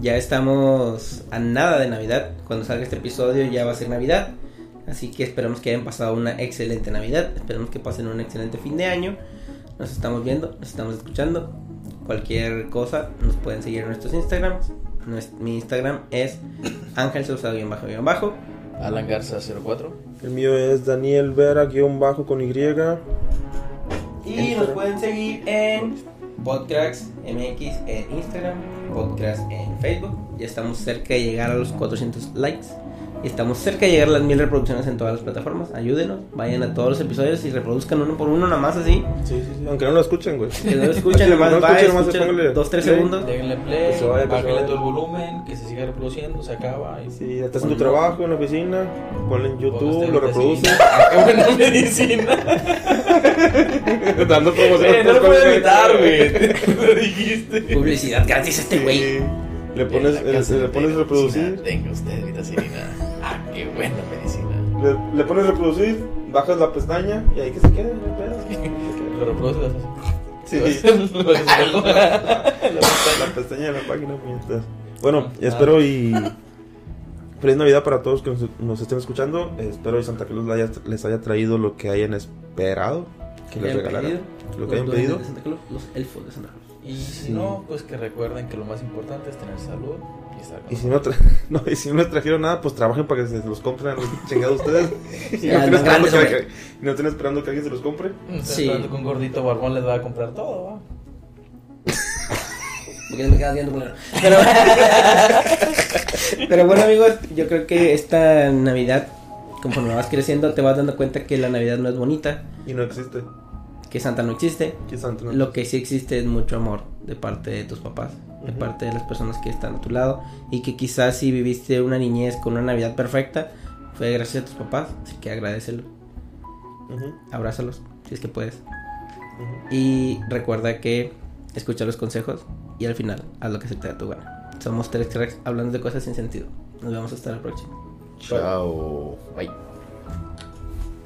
Speaker 1: Ya estamos a nada de Navidad. Cuando salga este episodio ya va a ser Navidad. Así que esperamos que hayan pasado una excelente Navidad. Esperamos que pasen un excelente fin de año. Nos estamos viendo, nos estamos escuchando. Cualquier cosa nos pueden seguir en nuestros Instagrams. Mi Instagram es Ángel guion bajo guion bajo.
Speaker 3: Alan Garza 04.
Speaker 2: El mío es Daniel Vera, guion bajo con Y.
Speaker 1: Y nos pueden seguir en Podcracks MX en Instagram, Podcracks en Facebook. Ya estamos cerca de llegar a los 400 likes. Y estamos cerca de llegar a las 1000 reproducciones en todas las plataformas. Ayúdenos, vayan a todos los episodios y reproduzcan uno por uno, nada más así.
Speaker 2: Sí, sí, sí. Aunque no lo escuchen, güey.
Speaker 1: Que no lo escuchen, nada más
Speaker 2: No
Speaker 1: va,
Speaker 2: escuchen, nomás
Speaker 1: escuchen
Speaker 2: póngale
Speaker 1: 2-3
Speaker 2: play.
Speaker 1: segundos.
Speaker 3: Déjenle play,
Speaker 2: Que se vaya, que se
Speaker 3: bájenle
Speaker 2: vaya.
Speaker 3: todo el volumen, que se siga reproduciendo, se acaba. Y...
Speaker 2: Si estás en tu trabajo, en la oficina, ponle en YouTube, lo reproduces. <laughs>
Speaker 3: Qué buena medicina.
Speaker 2: Dando promoción.
Speaker 3: Eh, no lo puedo evitar, güey. <laughs> Lo dijiste.
Speaker 1: Publicidad gratis a este güey.
Speaker 2: Sí. Le pones,
Speaker 3: En
Speaker 2: le, le
Speaker 3: de
Speaker 2: pones reproducir.
Speaker 3: Tenga usted vitacilina. Ah, buena medicina.
Speaker 2: Le, le pones reproducir, bajas la pestaña y ahí que se quede. <laughs>
Speaker 3: Lo reproduces así.
Speaker 2: Sí, <laughs> la pestaña de la página, puñetas. Bueno, espero y. Feliz Navidad para todos que nos, nos estén escuchando. Espero y Santa Claus les haya, les haya traído lo que hayan esperado que les regalara.
Speaker 1: pedido.
Speaker 2: Lo que hayan pedido.
Speaker 1: Santa Claus, Los elfos de Santa Claus.
Speaker 3: Y si
Speaker 2: Sí.
Speaker 3: no, pues que recuerden que lo más importante es tener salud y
Speaker 2: si no, tra- <laughs> no, y si no les trajeron nada, pues trabajen para que se los compren a los chingados ustedes. <laughs> y
Speaker 1: Ya,
Speaker 2: no, estén esperando que,
Speaker 1: hombre.
Speaker 2: y no estén esperando que alguien se los compre.
Speaker 1: Sí.
Speaker 3: esperando que un gordito barbón les va a comprar todo, ¿va? <laughs>
Speaker 1: Porque me quedas viendo culero. Pero, pero bueno amigos, yo creo que esta Navidad, conforme vas creciendo, te vas dando cuenta que la Navidad no es bonita,
Speaker 2: Y no existe.
Speaker 1: que Santa no existe.
Speaker 2: Que Santa no
Speaker 1: Lo que sí existe es mucho amor de parte de tus papás, de parte de las personas que están a tu lado y que quizás si viviste una niñez con una Navidad perfecta, fue gracias a tus papás, así que agradecelo,
Speaker 2: Ujú,
Speaker 1: abrázalos si es que puedes. Y recuerda que escucha los consejos y al final haz lo que se te da tu gana. Somos tres cracks hablando de cosas sin sentido. Nos vemos hasta la próxima.
Speaker 4: Chao. Bye.